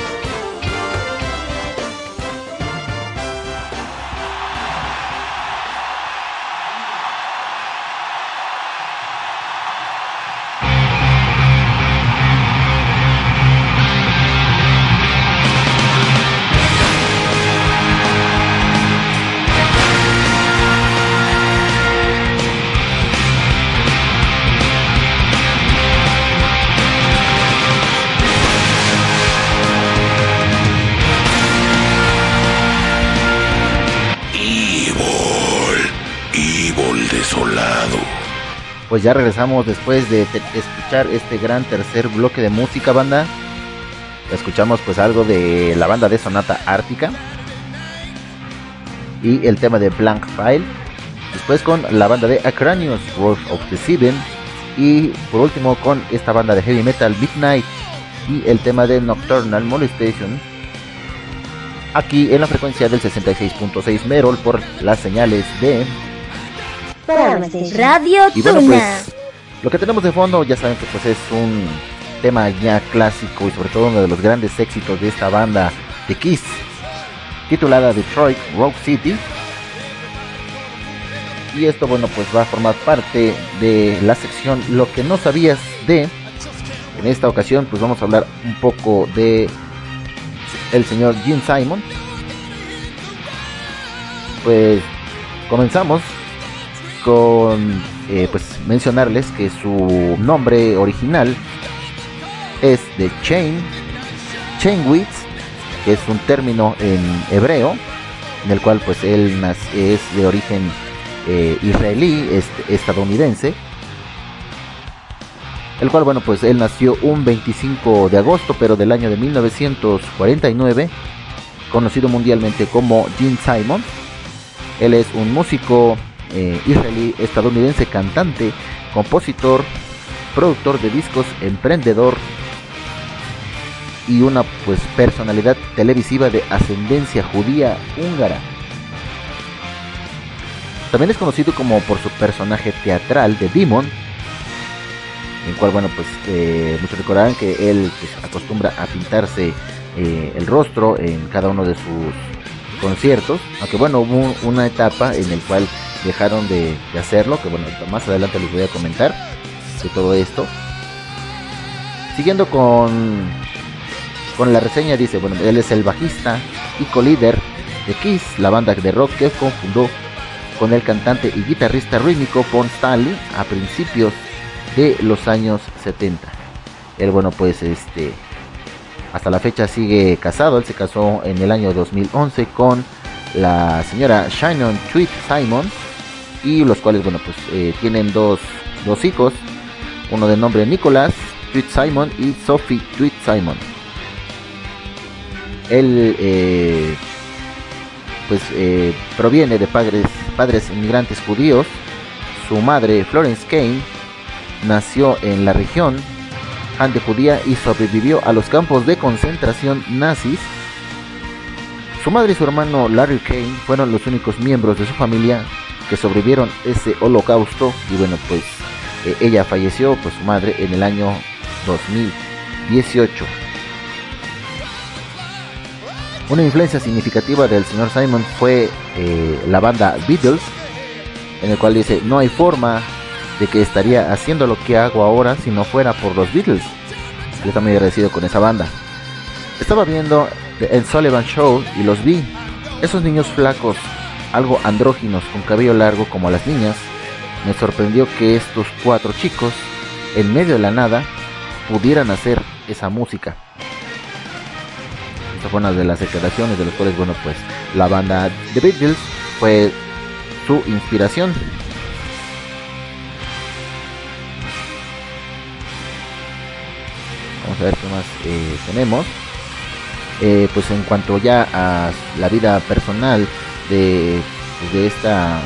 S10: Pues ya regresamos después de escuchar este gran tercer bloque de música, banda. Escuchamos pues algo de la banda de Sonata Ártica. Y el tema de Blank File. Después con la banda de Acranius, Wrath of the Seven. Y por último con esta banda de heavy metal Midnight. Y el tema de Nocturnal Molestation. Aquí en la frecuencia del 66.6 Merol por las señales de
S20: Radio
S10: y bueno,
S20: Tuna.
S10: pues lo que tenemos de fondo ya saben que pues es un tema ya clásico y sobre todo uno de los grandes éxitos de esta banda de Kiss, titulada Detroit Rock City. Y esto bueno pues va a formar parte de la sección Lo que no sabías de. En esta ocasión pues vamos a hablar un poco de el señor Gene Simon. Pues comenzamos eh, pues mencionarles que su nombre original es de Chain Chainwitz que es un término en hebreo en el cual pues él es de origen eh, israelí estadounidense el cual bueno pues él nació un 25 de agosto pero del año de 1949 conocido mundialmente como Gene Simon. Él es un músico eh, israelí estadounidense cantante compositor productor de discos emprendedor y una pues personalidad televisiva de ascendencia judía húngara. También es conocido como por su personaje teatral de Demon en cual bueno pues eh, muchos recordarán que él pues, acostumbra a pintarse eh, el rostro en cada uno de sus conciertos aunque bueno hubo una etapa en el cual dejaron de, hacerlo que bueno más adelante les voy a comentar de todo esto siguiendo con con la reseña dice bueno él es el bajista y co-líder de Kiss la banda de rock que confundó con el cantante y guitarrista rítmico Paul Stanley a principios de los años 70. Él, bueno, pues este, hasta la fecha sigue casado. Él se casó en el año 2011 con la señora Shannon Tweet Simon. Y los cuales, bueno, pues eh, tienen dos, dos hijos, uno de nombre Nicholas Tweet Simon y Sophie Tweet Simon. Él, eh, pues, eh, proviene de padres, padres inmigrantes judíos. Su madre, Florence Kane, nació en la región ante judía y sobrevivió a los campos de concentración nazis. Su madre y su hermano Larry Kane fueron los únicos miembros de su familia que sobrevivieron ese holocausto y bueno pues eh, ella falleció pues su madre en el año 2018 una influencia significativa del señor Simon fue eh, la banda Beatles en el cual dice no hay forma de que estaría haciendo lo que hago ahora si no fuera por los Beatles yo estoy muy agradecido con esa banda. Estaba viendo el Sullivan Show y los vi. Esos niños flacos algo andróginos con cabello largo como las niñas, me sorprendió que estos cuatro chicos, en medio de la nada, pudieran hacer esa música. Esta fue una de las declaraciones de los cuales, bueno, pues la banda The Beatles fue su inspiración. Vamos a ver qué más eh, tenemos. Eh, pues en cuanto ya a la vida personal de, de esta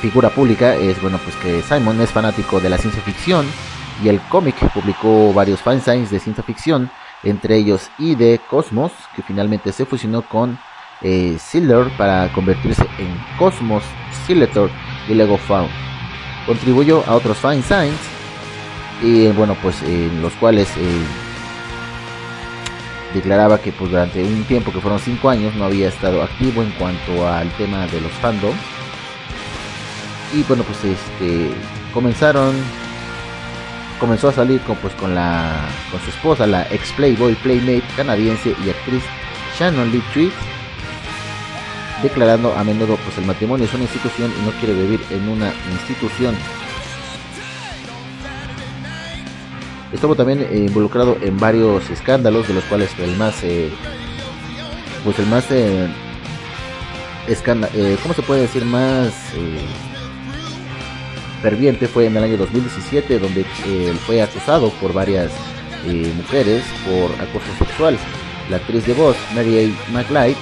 S10: figura pública es bueno pues que Simon es fanático de la ciencia ficción y el cómic publicó varios fanzines de ciencia ficción entre ellos y de Cosmos que finalmente se fusionó con eh, para convertirse en Cosmos Siletor y Lego Found. Contribuyó a otros fanzines y bueno pues en los cuales eh, declaraba que pues durante un tiempo que fueron 5 años no había estado activo en cuanto al tema de los fandoms y bueno pues este comenzaron comenzó a salir con pues con la con su esposa la ex playboy playmate canadiense y actriz Shannon Lee Tweed declarando a menudo pues el matrimonio es una institución y no quiere vivir en una institución Estuvo también eh, involucrado en varios escándalos, de los cuales el más, eh, pues el más, eh, eh ¿cómo se puede decir? Más ferviente fue en el año 2017, donde él fue acusado por varias mujeres por acoso sexual. La actriz de voz, Mary A. McLeod,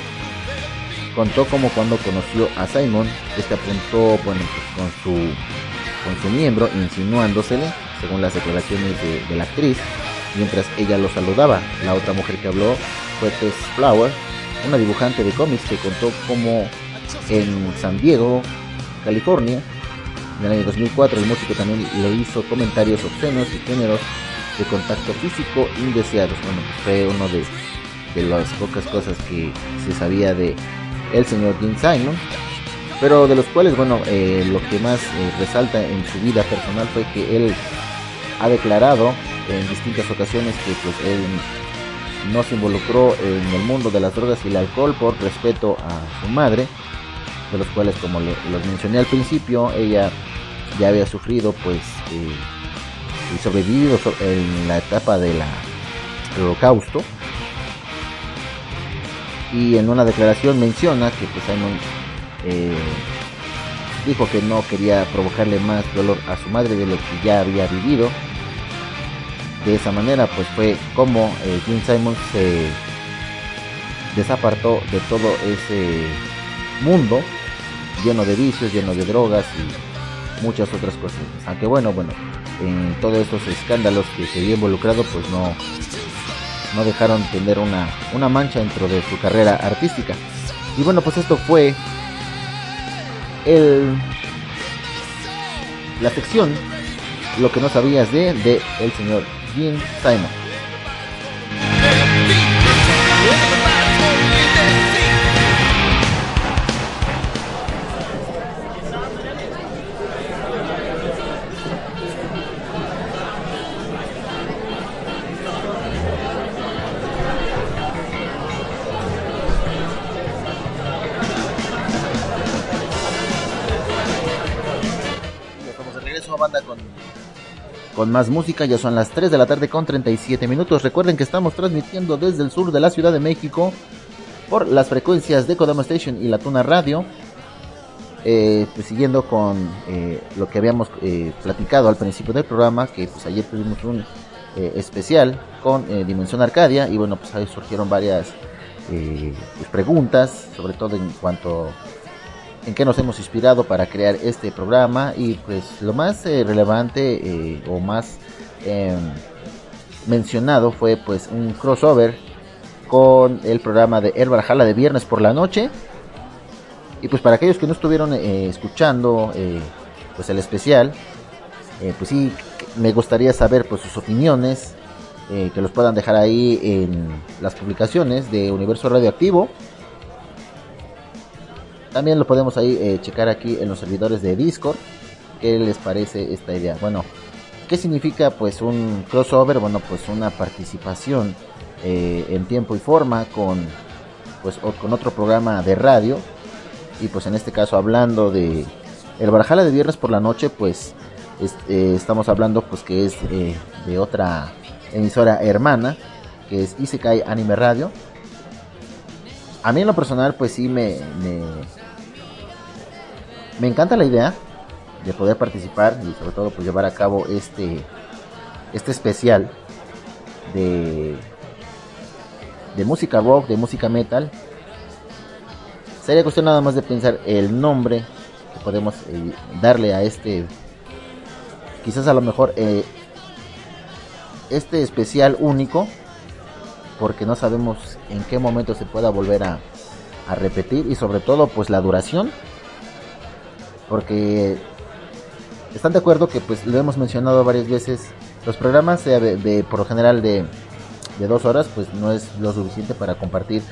S10: contó como cuando conoció a Simon, este apuntó bueno, pues, con su con su miembro insinuándosele según las declaraciones de, la actriz, mientras ella lo saludaba. La otra mujer que habló fue Tess Flower, una dibujante de cómics que contó cómo en San Diego, California, en el año 2004 el músico también le hizo comentarios obscenos y géneros de contacto físico indeseados. Bueno, fue uno de, de las pocas cosas que se sabía de el señor Jim Simon pero de los cuales, bueno, eh, lo que más eh, resalta en su vida personal fue que él ha declarado en distintas ocasiones que pues él no se involucró en el mundo de las drogas y el alcohol por respeto a su madre, de los cuales como los mencioné al principio, ella ya había sufrido pues eh, y sobrevivido en la etapa del holocausto. Y en una declaración menciona que pues Simon eh, dijo que no quería provocarle más dolor a su madre de lo que ya había vivido de esa manera pues fue como eh, Jim Simon se desapartó de todo ese mundo lleno de vicios, lleno de drogas y muchas otras cosas. Aunque bueno, bueno, en todos estos escándalos que se vio involucrado pues no, no dejaron tener una, una mancha dentro de su carrera artística. Y bueno, pues esto fue el, la sección Lo que no sabías de, de el señor Gene Simon. Estamos más música. Ya son las 3 de la tarde con 37 minutos. Recuerden que estamos transmitiendo desde el sur de la Ciudad de México por las frecuencias de Kodama Station y la Tuna Radio. eh, pues siguiendo con eh, lo que habíamos eh, platicado al principio del programa, que pues ayer tuvimos un especial con Dimensión Arcadia y bueno, pues ahí surgieron varias pues, preguntas, sobre todo en cuanto en qué nos hemos inspirado para crear este programa y pues lo más eh, relevante eh, o más em, mencionado fue pues un crossover con el programa de El Valhalla de viernes por la noche. Y pues para aquellos que no estuvieron eh, escuchando pues el especial pues sí me gustaría saber pues sus opiniones que los puedan dejar ahí en las publicaciones de Universo Radioactivo también lo podemos ahí eh, checar aquí en los servidores de Discord. ¿Qué les parece esta idea? Bueno, ¿qué significa pues un crossover? Bueno, pues una participación eh, en tiempo y forma con pues con otro programa de radio y pues en este caso hablando de el Barjala de viernes por la noche, pues es- eh, estamos hablando pues que es de otra emisora hermana que es Isekai Anime Radio. A mí en lo personal pues sí me, me encanta la idea de poder participar y sobre todo pues llevar a cabo este este especial de de música rock, de música metal. Sería cuestión nada más de pensar el nombre que podemos eh, darle a este quizás a lo mejor eh, este especial único porque no sabemos en qué momento se pueda volver a, a repetir y sobre todo pues la duración porque están de acuerdo que pues lo hemos mencionado varias veces los programas de, por lo general de, dos horas pues no es lo suficiente para compartir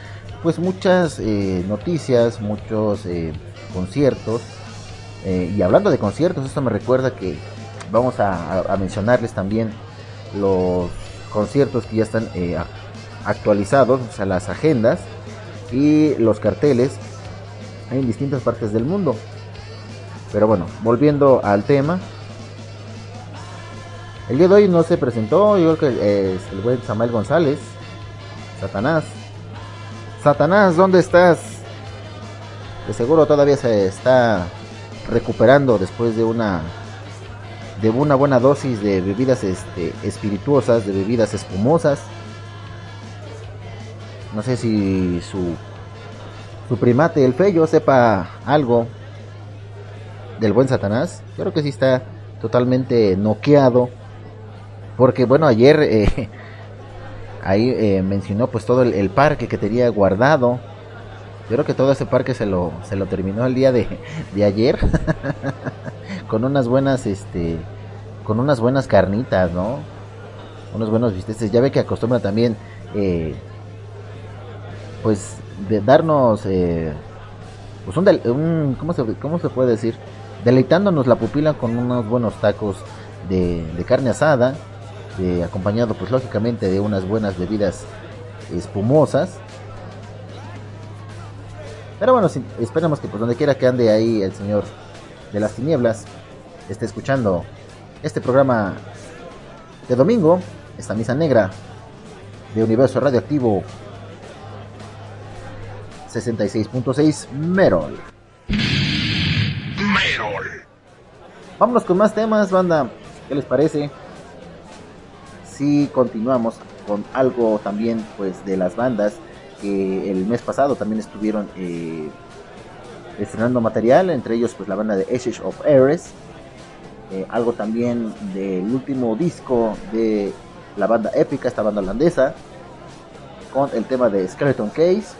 S10: pues muchas eh, noticias muchos eh, conciertos Eh, y hablando de conciertos esto me recuerda que vamos a, mencionarles también los conciertos que ya están actualizados o sea las agendas y los carteles en distintas partes del mundo pero bueno, volviendo al tema. El día de hoy no se presentó, yo creo que es el buen Samuel González. Satanás. Satanás, ¿dónde estás? De seguro todavía se está recuperando después de una de una buena dosis de bebidas este, espirituosas, de bebidas espumosas. No sé si su su primate, el Feyo, sepa algo del buen Satanás. Creo que sí está totalmente noqueado. Porque bueno, ayer eh, [LAUGHS] ahí eh, mencionó pues todo el, parque que tenía guardado. Yo creo que todo ese parque se lo, se lo terminó el día de, de ayer. [LAUGHS] con unas buenas, este, con unas buenas carnitas, ¿no? Unos buenos bisteces. Ya ve que acostumbra también, eh, pues, de darnos, eh, pues un, un- ¿cómo, se, ¿cómo se puede decir? Deleitándonos la pupila con unos buenos tacos de, carne asada, eh, acompañado pues lógicamente de unas buenas bebidas espumosas. Pero bueno, sí, esperemos que pues donde quiera que ande ahí el señor de las tinieblas esté escuchando este programa de domingo, esta misa negra de Universo Radioactivo 66.6 Merol.
S3: Merol.
S10: Vámonos con más temas, banda. ¿Qué les parece? Si continuamos con algo también, pues, de las bandas que el mes pasado también estuvieron eh, estrenando material, entre ellos, pues, la banda de Ashes of Ares. eh, algo también del último disco de la banda épica, esta banda holandesa, con el tema de Skeleton Case.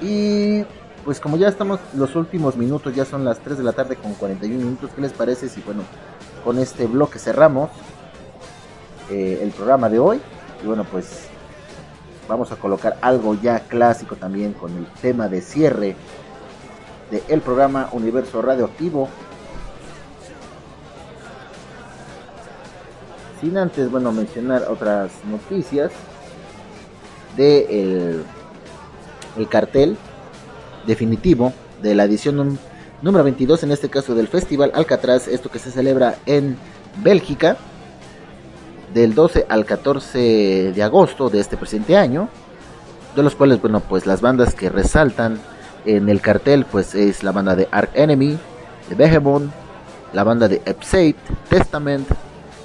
S10: Y pues como ya estamos los últimos minutos, ya son las 3 de la tarde con 41 minutos, ¿qué les parece si bueno, con este bloque cerramos eh, el programa de hoy? Y bueno, pues vamos a colocar algo ya clásico también con el tema de cierre de el programa Universo Radioactivo. Sin antes, bueno, mencionar otras noticias de el, el cartel definitivo de la edición número 22, en este caso del Festival Alcatraz, esto que se celebra en Bélgica, del 12 al 14 de agosto de este presente año, de los cuales, bueno, pues las bandas que resaltan En el cartel pues es la banda de Ark Enemy, de Behemoth, la banda de Epsate, Testament,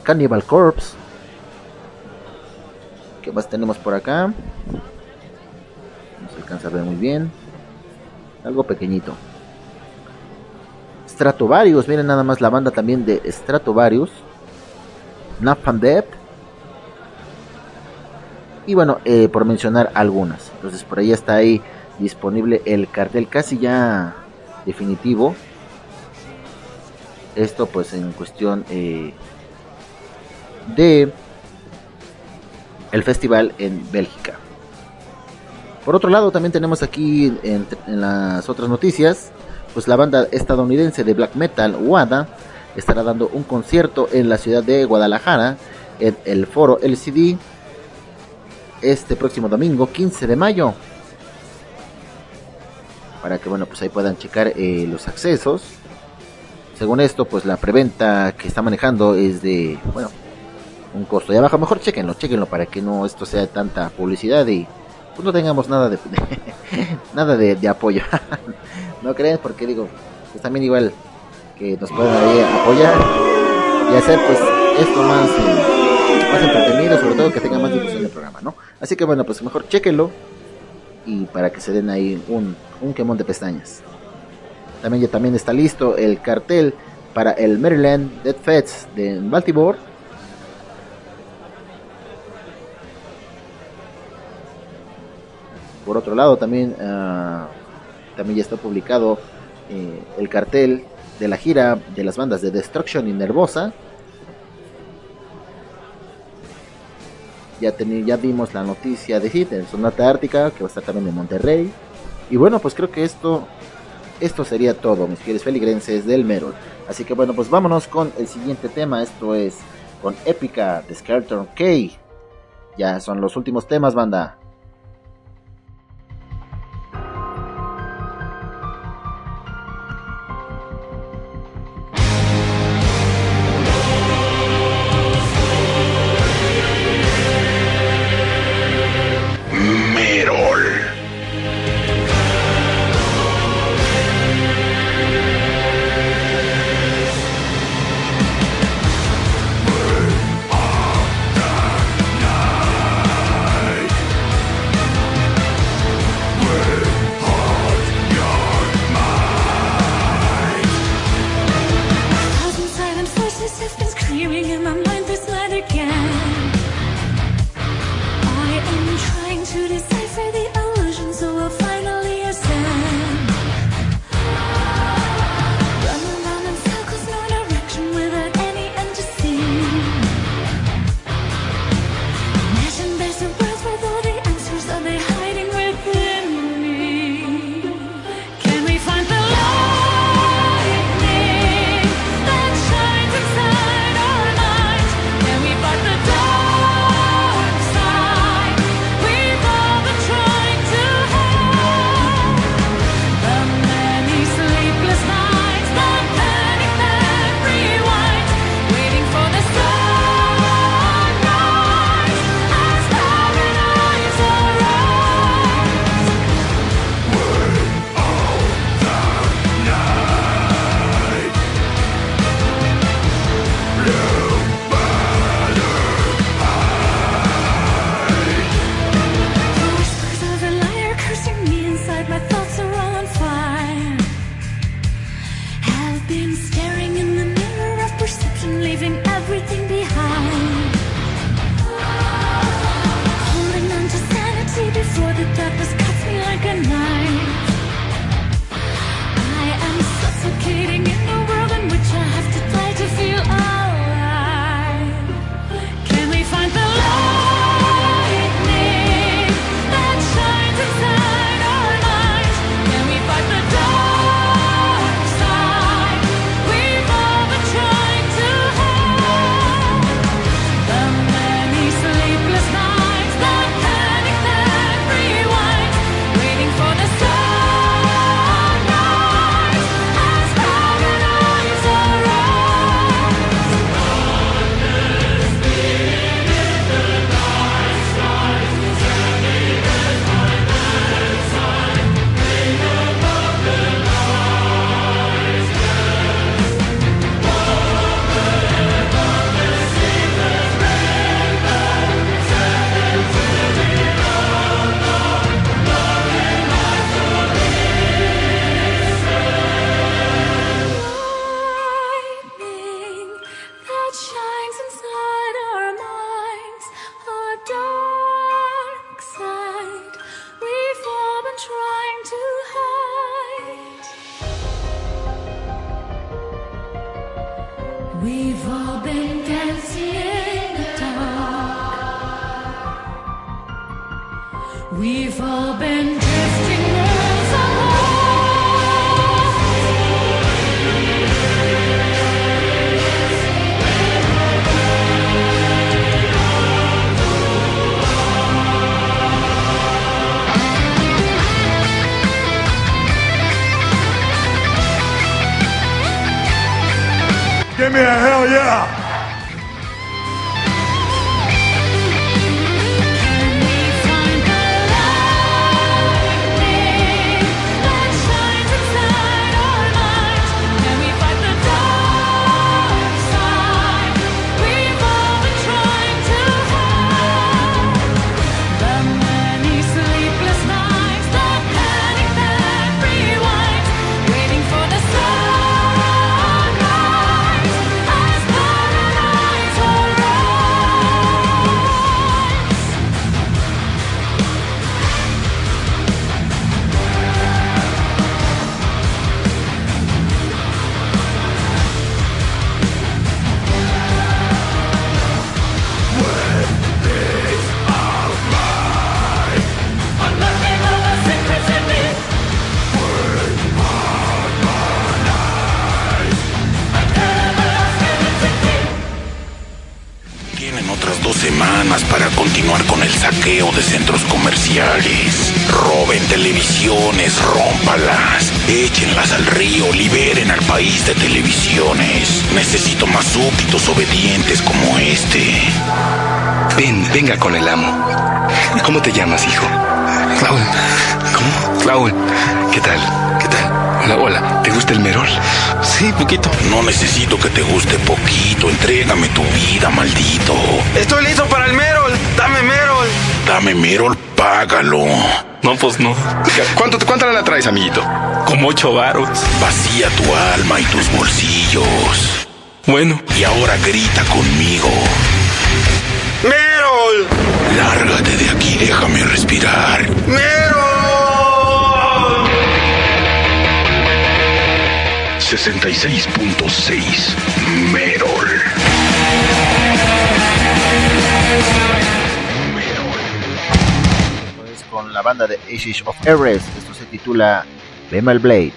S10: Cannibal Corpse. ¿Qué más tenemos por acá? No se alcanza a ver muy bien. Algo pequeñito. Stratovarius, miren nada más la banda también de Stratovarius. Napalm. Y bueno, eh, por mencionar algunas. Entonces por ahí está ahí disponible el cartel casi ya definitivo. Esto pues en cuestión eh, de el festival en Bélgica. Por otro lado también tenemos aquí en, las otras noticias, pues la banda estadounidense de black metal WADA estará dando un concierto en la ciudad de Guadalajara en el foro LCD este próximo domingo 15 de mayo. Para que bueno pues ahí puedan checar eh, los accesos. Según esto pues la preventa que está manejando es de bueno un costo ya baja mejor chequenlo chequenlo para que no esto sea tanta publicidad y pues no tengamos nada de [LAUGHS] nada de, apoyo. [LAUGHS] No creen porque digo pues también igual que nos puedan ahí apoyar y hacer pues esto más eh, más entretenido sobre todo que tenga más difusión del programa no así que bueno pues mejor chequenlo y para que se den ahí un, un quemón de pestañas. También ya también está listo el cartel para el Maryland Dead Fest de Baltimore por otro lado también uh, también ya está publicado eh, el cartel de la gira de las bandas de Destruction y Nervosa. Ya, ya vimos la noticia de Hit en Sonata Ártica que va a estar también en Monterrey. Y bueno pues creo que esto esto sería todo mis fieles feligrenses del Merol. Así que bueno pues vámonos con el siguiente tema. Esto es con Épica de Skeleton K ya son los últimos temas banda
S3: Roben televisiones, rómpalas, échenlas al río, liberen al país de televisiones. Necesito más súbditos obedientes como este.
S26: Ven, venga con el amo. ¿Cómo te llamas, hijo? Raúl. ¿Cómo? Raúl. ¿Qué tal? ¿Qué tal? Hola, hola. ¿Te gusta el merol? Sí, poquito.
S3: No necesito que te guste poquito. Entrégame tu vida, maldito.
S26: Estoy listo para el merol. Dame merol.
S3: Dame Merol, págalo.
S26: No, pues no. ¿Cuánto, ¿Cuánto la traes, amiguito? Como ocho varos.
S3: Vacía tu alma y tus bolsillos.
S26: Bueno.
S3: Y ahora grita conmigo.
S26: ¡Merol!
S3: Lárgate de aquí, déjame respirar.
S26: ¡Merol!
S3: 66.6 Merol.
S10: La banda de Ashes of Everest. Esto se titula Bemal Blade.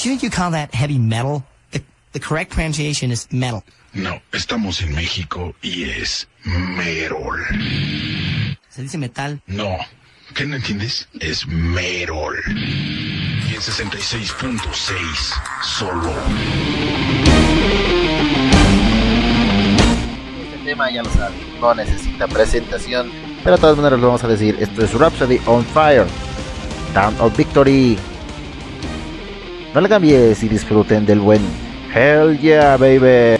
S27: Shouldn't you call that heavy metal? The, the correct pronunciation is metal.
S3: No, estamos en México y es Merol.
S27: Se dice metal.
S3: No, ¿qué no entiendes? Es Merol. Y en 66.6 solo.
S10: Este tema ya lo saben, no necesita presentación, pero de todas maneras lo vamos a decir. Esto es Rhapsody on Fire, Town of Victory. No le cambies y disfruten del buen Hell Yeah, baby.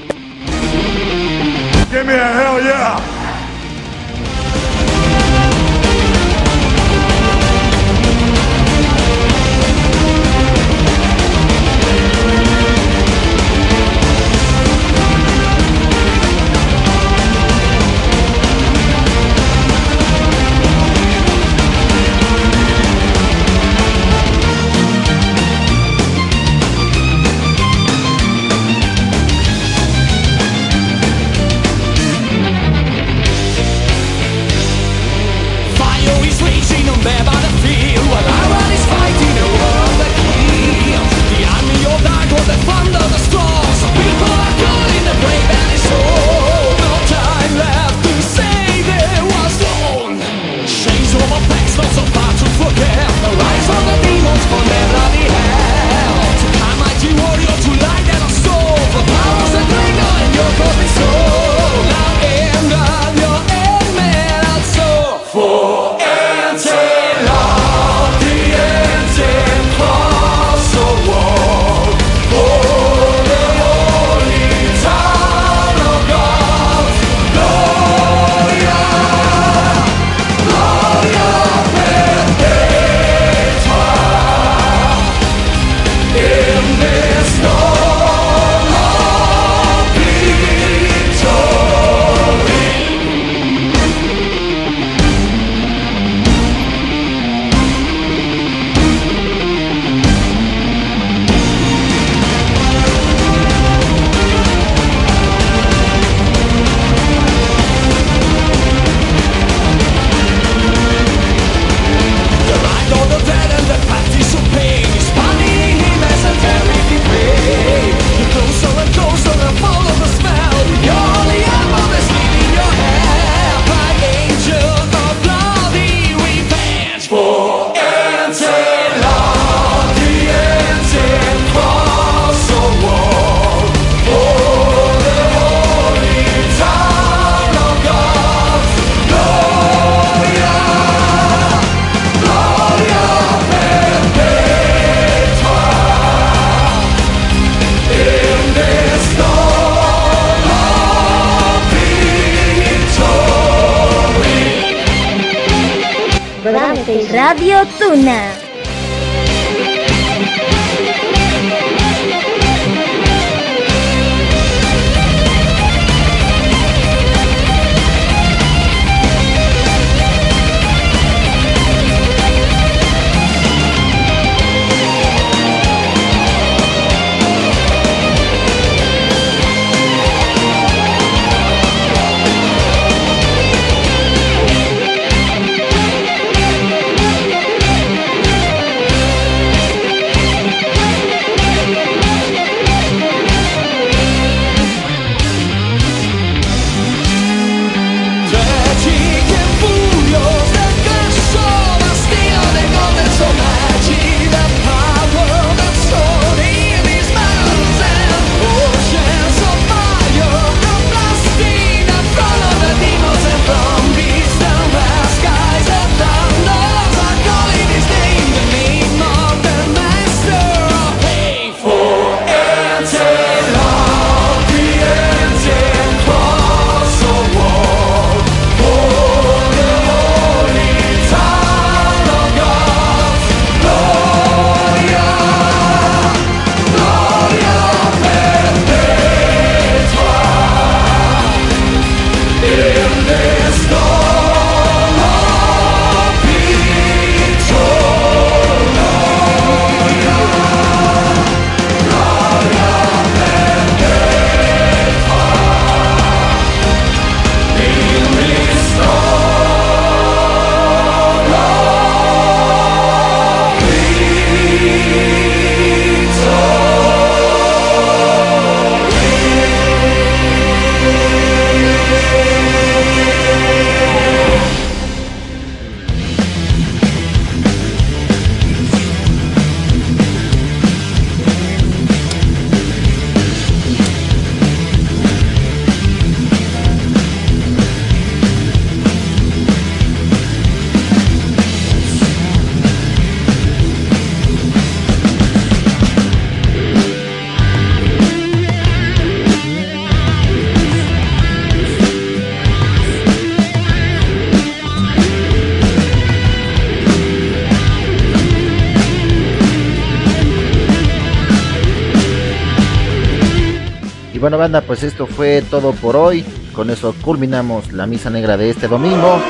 S10: Banda, pues esto fue todo por hoy. Con eso culminamos la misa negra de este domingo.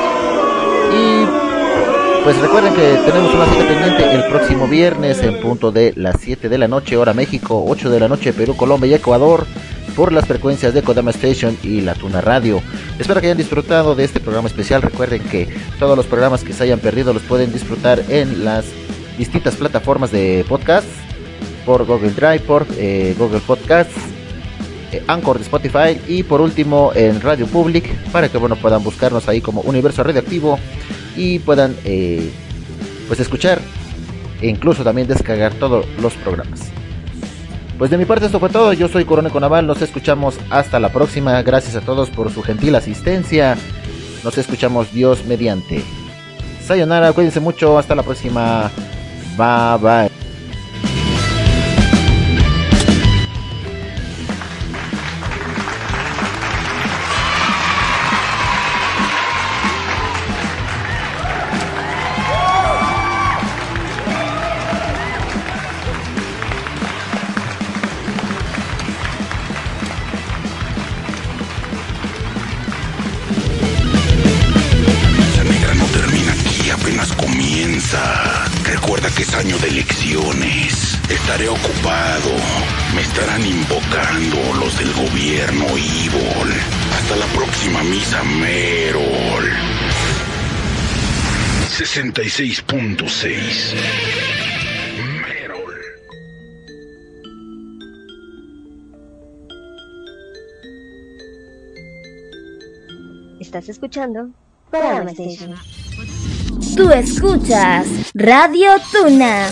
S10: Y pues recuerden que tenemos una cita pendiente el próximo viernes en punto de las 7 de la noche, hora México, 8 de la noche, Perú, Colombia y Ecuador, por las frecuencias de Kodama Station y La Tuna Radio. Espero que hayan disfrutado de este programa especial. Recuerden que todos los programas que se hayan perdido los pueden disfrutar en las distintas plataformas de podcast, por Google Drive, por eh, Google Podcasts Anchor de Spotify y por último en Radio Public para que bueno puedan buscarnos ahí como Universo Radioactivo y puedan eh, pues escuchar e incluso también descargar todos los programas. Pues de mi parte esto fue todo, yo soy Corone Conaval, nos escuchamos hasta la próxima, gracias a todos por su gentil asistencia, nos escuchamos Dios mediante. Sayonara, cuídense mucho, hasta la próxima, bye bye.
S2: Estás escuchando Kodama Station.
S20: Tú escuchas Radio Tuna.